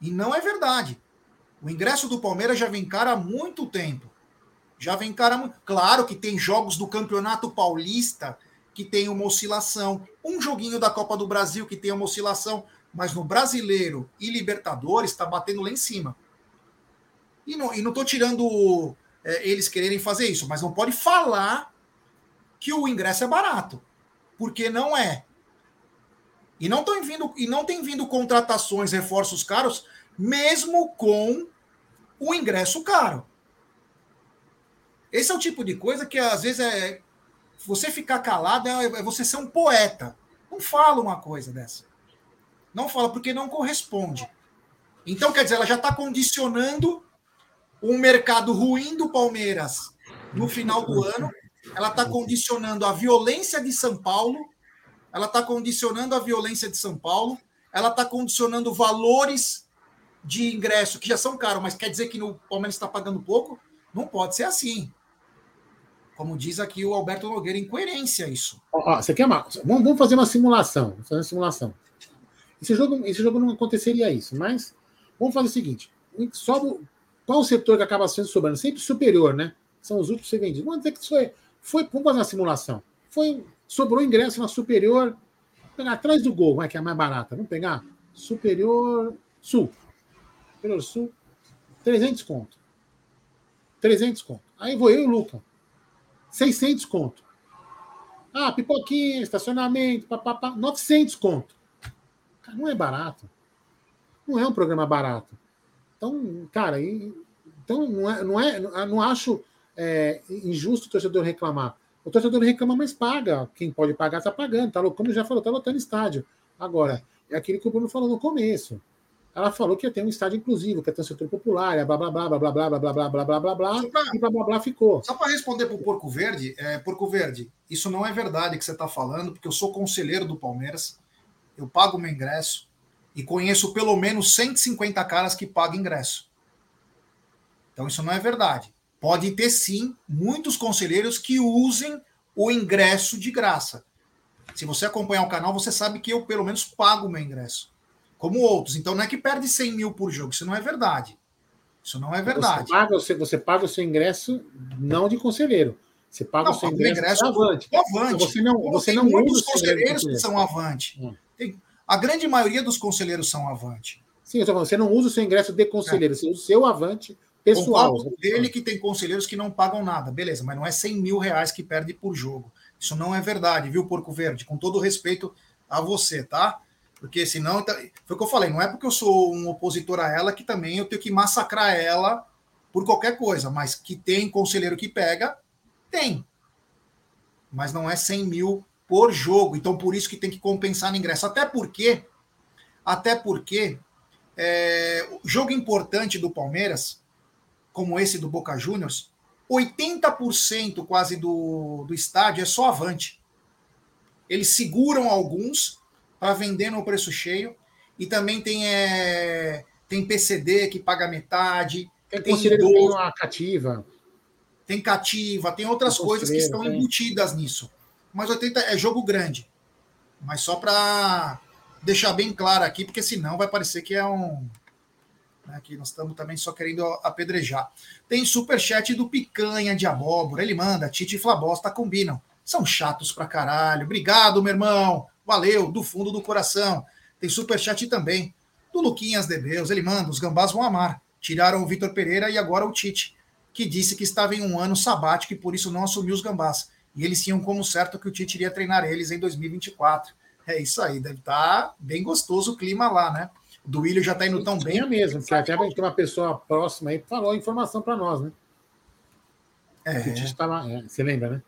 E não é verdade. O ingresso do Palmeiras já vem caro há muito tempo. Já vem cara. Claro que tem jogos do Campeonato Paulista que tem uma oscilação. Um joguinho da Copa do Brasil que tem uma oscilação. Mas no Brasileiro e Libertadores está batendo lá em cima. E não, e não tirando é, eles quererem fazer isso, mas não pode falar que o ingresso é barato. Porque não é. E não, vindo, e não tem vindo contratações, reforços caros, mesmo com o ingresso caro. Esse é o tipo de coisa que às vezes é. Você ficar calado é, é você ser um poeta. Não fala uma coisa dessa. Não fala porque não corresponde. Então, quer dizer, ela já está condicionando um mercado ruim do Palmeiras no final do ano. Ela está condicionando a violência de São Paulo. Ela está condicionando a violência de São Paulo. Ela está condicionando valores de ingresso que já são caros, mas quer dizer que no Palmeiras está pagando pouco? Não pode ser assim. Como diz aqui o Alberto Nogueira, incoerência isso. Você quer uma... vamos, fazer uma simulação. Vamos fazer uma simulação. Esse jogo, esse jogo não aconteceria isso, mas vamos fazer o seguinte: qual o setor que acaba sendo sobrando? Sempre superior, né? São os últimos a ser vendidos. Vamos dizer que foi, foi. Vamos fazer uma simulação. Foi, sobrou ingresso na superior. Pegar atrás do gol, vai que é a mais barata. Vamos pegar superior sul. Superior sul, 300 conto. 300 conto. Aí vou eu e o Luca. 600 conto. Ah, pipoquinha, estacionamento, papapá, 900 conto. Cara, não é barato. Não é um programa barato. Então, cara, então não é, não é, não acho é, injusto o torcedor reclamar. O torcedor reclama, mas paga. Quem pode pagar está pagando. Tá, como já falou, está lotando estádio. Agora, é aquilo que o Bruno falou no começo. Ela falou que ia ter um estádio inclusivo, que ia ter um setor popular, blá blá blá blá blá blá blá blá blá blá blá blá blá e blá blá blá ficou. Só para responder para o Porco Verde, é, Porco Verde, isso não é verdade que você está falando, porque eu sou conselheiro do Palmeiras, eu pago meu ingresso, e conheço pelo menos 150 caras que pagam ingresso. Então isso não é verdade. Pode ter sim muitos conselheiros que usem o ingresso de graça. Se você acompanhar o canal, você sabe que eu pelo menos pago o meu ingresso. Como outros. Então não é que perde 100 mil por jogo. Isso não é verdade. Isso não é verdade. Você paga, você, você paga o seu ingresso não de conselheiro. Você paga não, o seu ingresso, ingresso avante. avante. Então, você não, você não muitos conselheiros que são avante. Hum. Tem, a grande maioria dos conselheiros são avante. Sim, eu falando, você não usa o seu ingresso de conselheiro, é. você usa o seu avante pessoal. O dele que tem conselheiros que não pagam nada, beleza, mas não é 100 mil reais que perde por jogo. Isso não é verdade, viu, Porco Verde? Com todo respeito a você, tá? Porque senão. Tá, foi o que eu falei, não é porque eu sou um opositor a ela que também eu tenho que massacrar ela por qualquer coisa, mas que tem conselheiro que pega, tem. Mas não é 100 mil por jogo. Então, por isso que tem que compensar no ingresso. Até porque, até porque, é, jogo importante do Palmeiras, como esse do Boca Juniors, 80% quase do, do estádio é só avante. Eles seguram alguns para vender no preço cheio. E também tem, é, tem PCD que paga metade. Tem, tem, tem a cativa. Tem cativa, tem outras tem coisas que estão embutidas nisso mas 80 é jogo grande. Mas só para deixar bem claro aqui, porque senão vai parecer que é um. Né, que nós estamos também só querendo apedrejar. Tem superchat do Picanha de Abóbora. Ele manda: Tite e Flabosta combinam. São chatos pra caralho. Obrigado, meu irmão. Valeu, do fundo do coração. Tem superchat também do Luquinhas de Deus. Ele manda: os gambás vão amar. Tiraram o Vitor Pereira e agora o Tite, que disse que estava em um ano sabático e por isso não assumiu os gambás e eles tinham como certo que o Tite iria treinar eles em 2024. É isso aí, deve estar tá bem gostoso o clima lá, né? Do Willian já está indo tão bem. mesmo, porque até tem uma pessoa próxima aí falou a informação para nós, né? É. Tava, é, você lembra, né?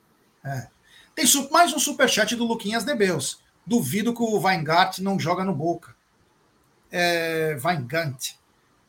É. Tem mais um superchat do Luquinhas Debeus. Duvido que o Weingart não joga no Boca. É, Weingart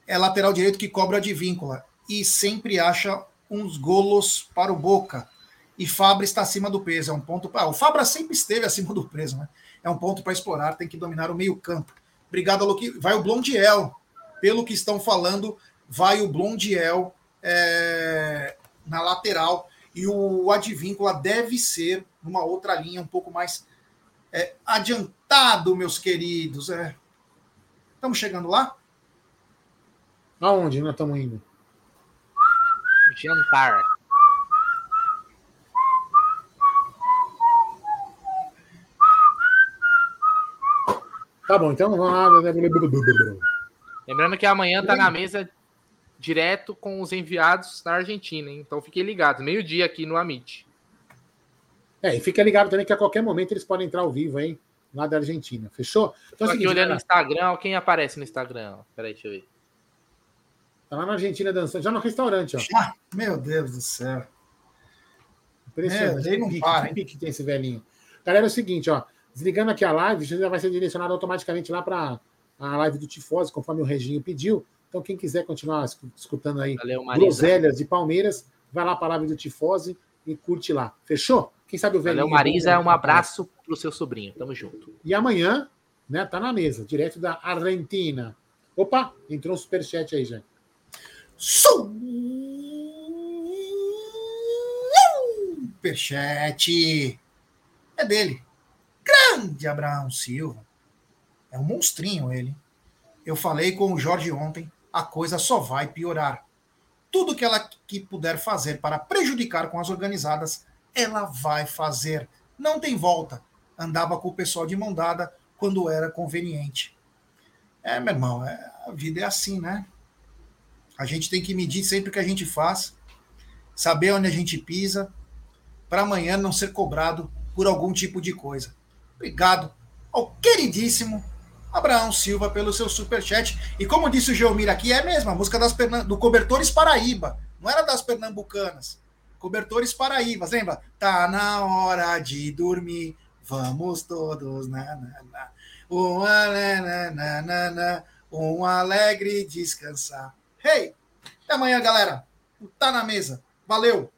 é lateral direito que cobra de víncula e sempre acha uns golos para o Boca e Fabra está acima do peso. É um ponto. Ah, o Fabra sempre esteve acima do peso, né? É um ponto para explorar, tem que dominar o meio-campo. Obrigado, Luqui. Vai o Blondiel. Pelo que estão falando, vai o Blondiel é, na lateral. E o Advíncula deve ser numa outra linha um pouco mais é, adiantado, meus queridos. É. Estamos chegando lá? Aonde nós estamos indo? Jantar. Tá bom, então vamos lá. Lembrando que amanhã tá na mesa direto com os enviados na Argentina, hein? Então fiquem ligados, meio-dia aqui no Amit. É, e fica ligado também que a qualquer momento eles podem entrar ao vivo, hein? Lá da Argentina. Fechou? Então, Tô é aqui olhando no Instagram, quem aparece no Instagram? Peraí, deixa eu ver. Tá lá na Argentina dançando, já no restaurante, ó. Ah, meu Deus do céu. Impressionante. É, não pique, para, que pique tem esse velhinho. Galera, é o seguinte, ó. Desligando aqui a live, já vai ser direcionado automaticamente lá para a live do Tifose, conforme o Reginho pediu. Então, quem quiser continuar escutando aí Valeu, groselhas de Palmeiras, vai lá para a live do Tifose e curte lá. Fechou? Quem sabe o velhinho. Valeu, Marisa, um abraço pro seu sobrinho. Tamo junto. E amanhã, né, tá na mesa, direto da Argentina. Opa, entrou um superchat aí, já. Superchat. É dele. Grande Abraão Silva. É um monstrinho ele. Eu falei com o Jorge ontem, a coisa só vai piorar. Tudo que ela que puder fazer para prejudicar com as organizadas, ela vai fazer. Não tem volta. Andava com o pessoal de mão dada quando era conveniente. É, meu irmão, é, a vida é assim, né? A gente tem que medir sempre o que a gente faz, saber onde a gente pisa, para amanhã não ser cobrado por algum tipo de coisa. Obrigado ao queridíssimo Abraão Silva pelo seu superchat. E como disse o Geomir aqui, é mesmo, a música das do Cobertores Paraíba. Não era das pernambucanas. Cobertores Paraíbas, lembra? Tá na hora de dormir, vamos todos na, na, na. Um, na, na, na, na, um alegre descansar. Hey, até amanhã, galera. Tá na mesa. Valeu!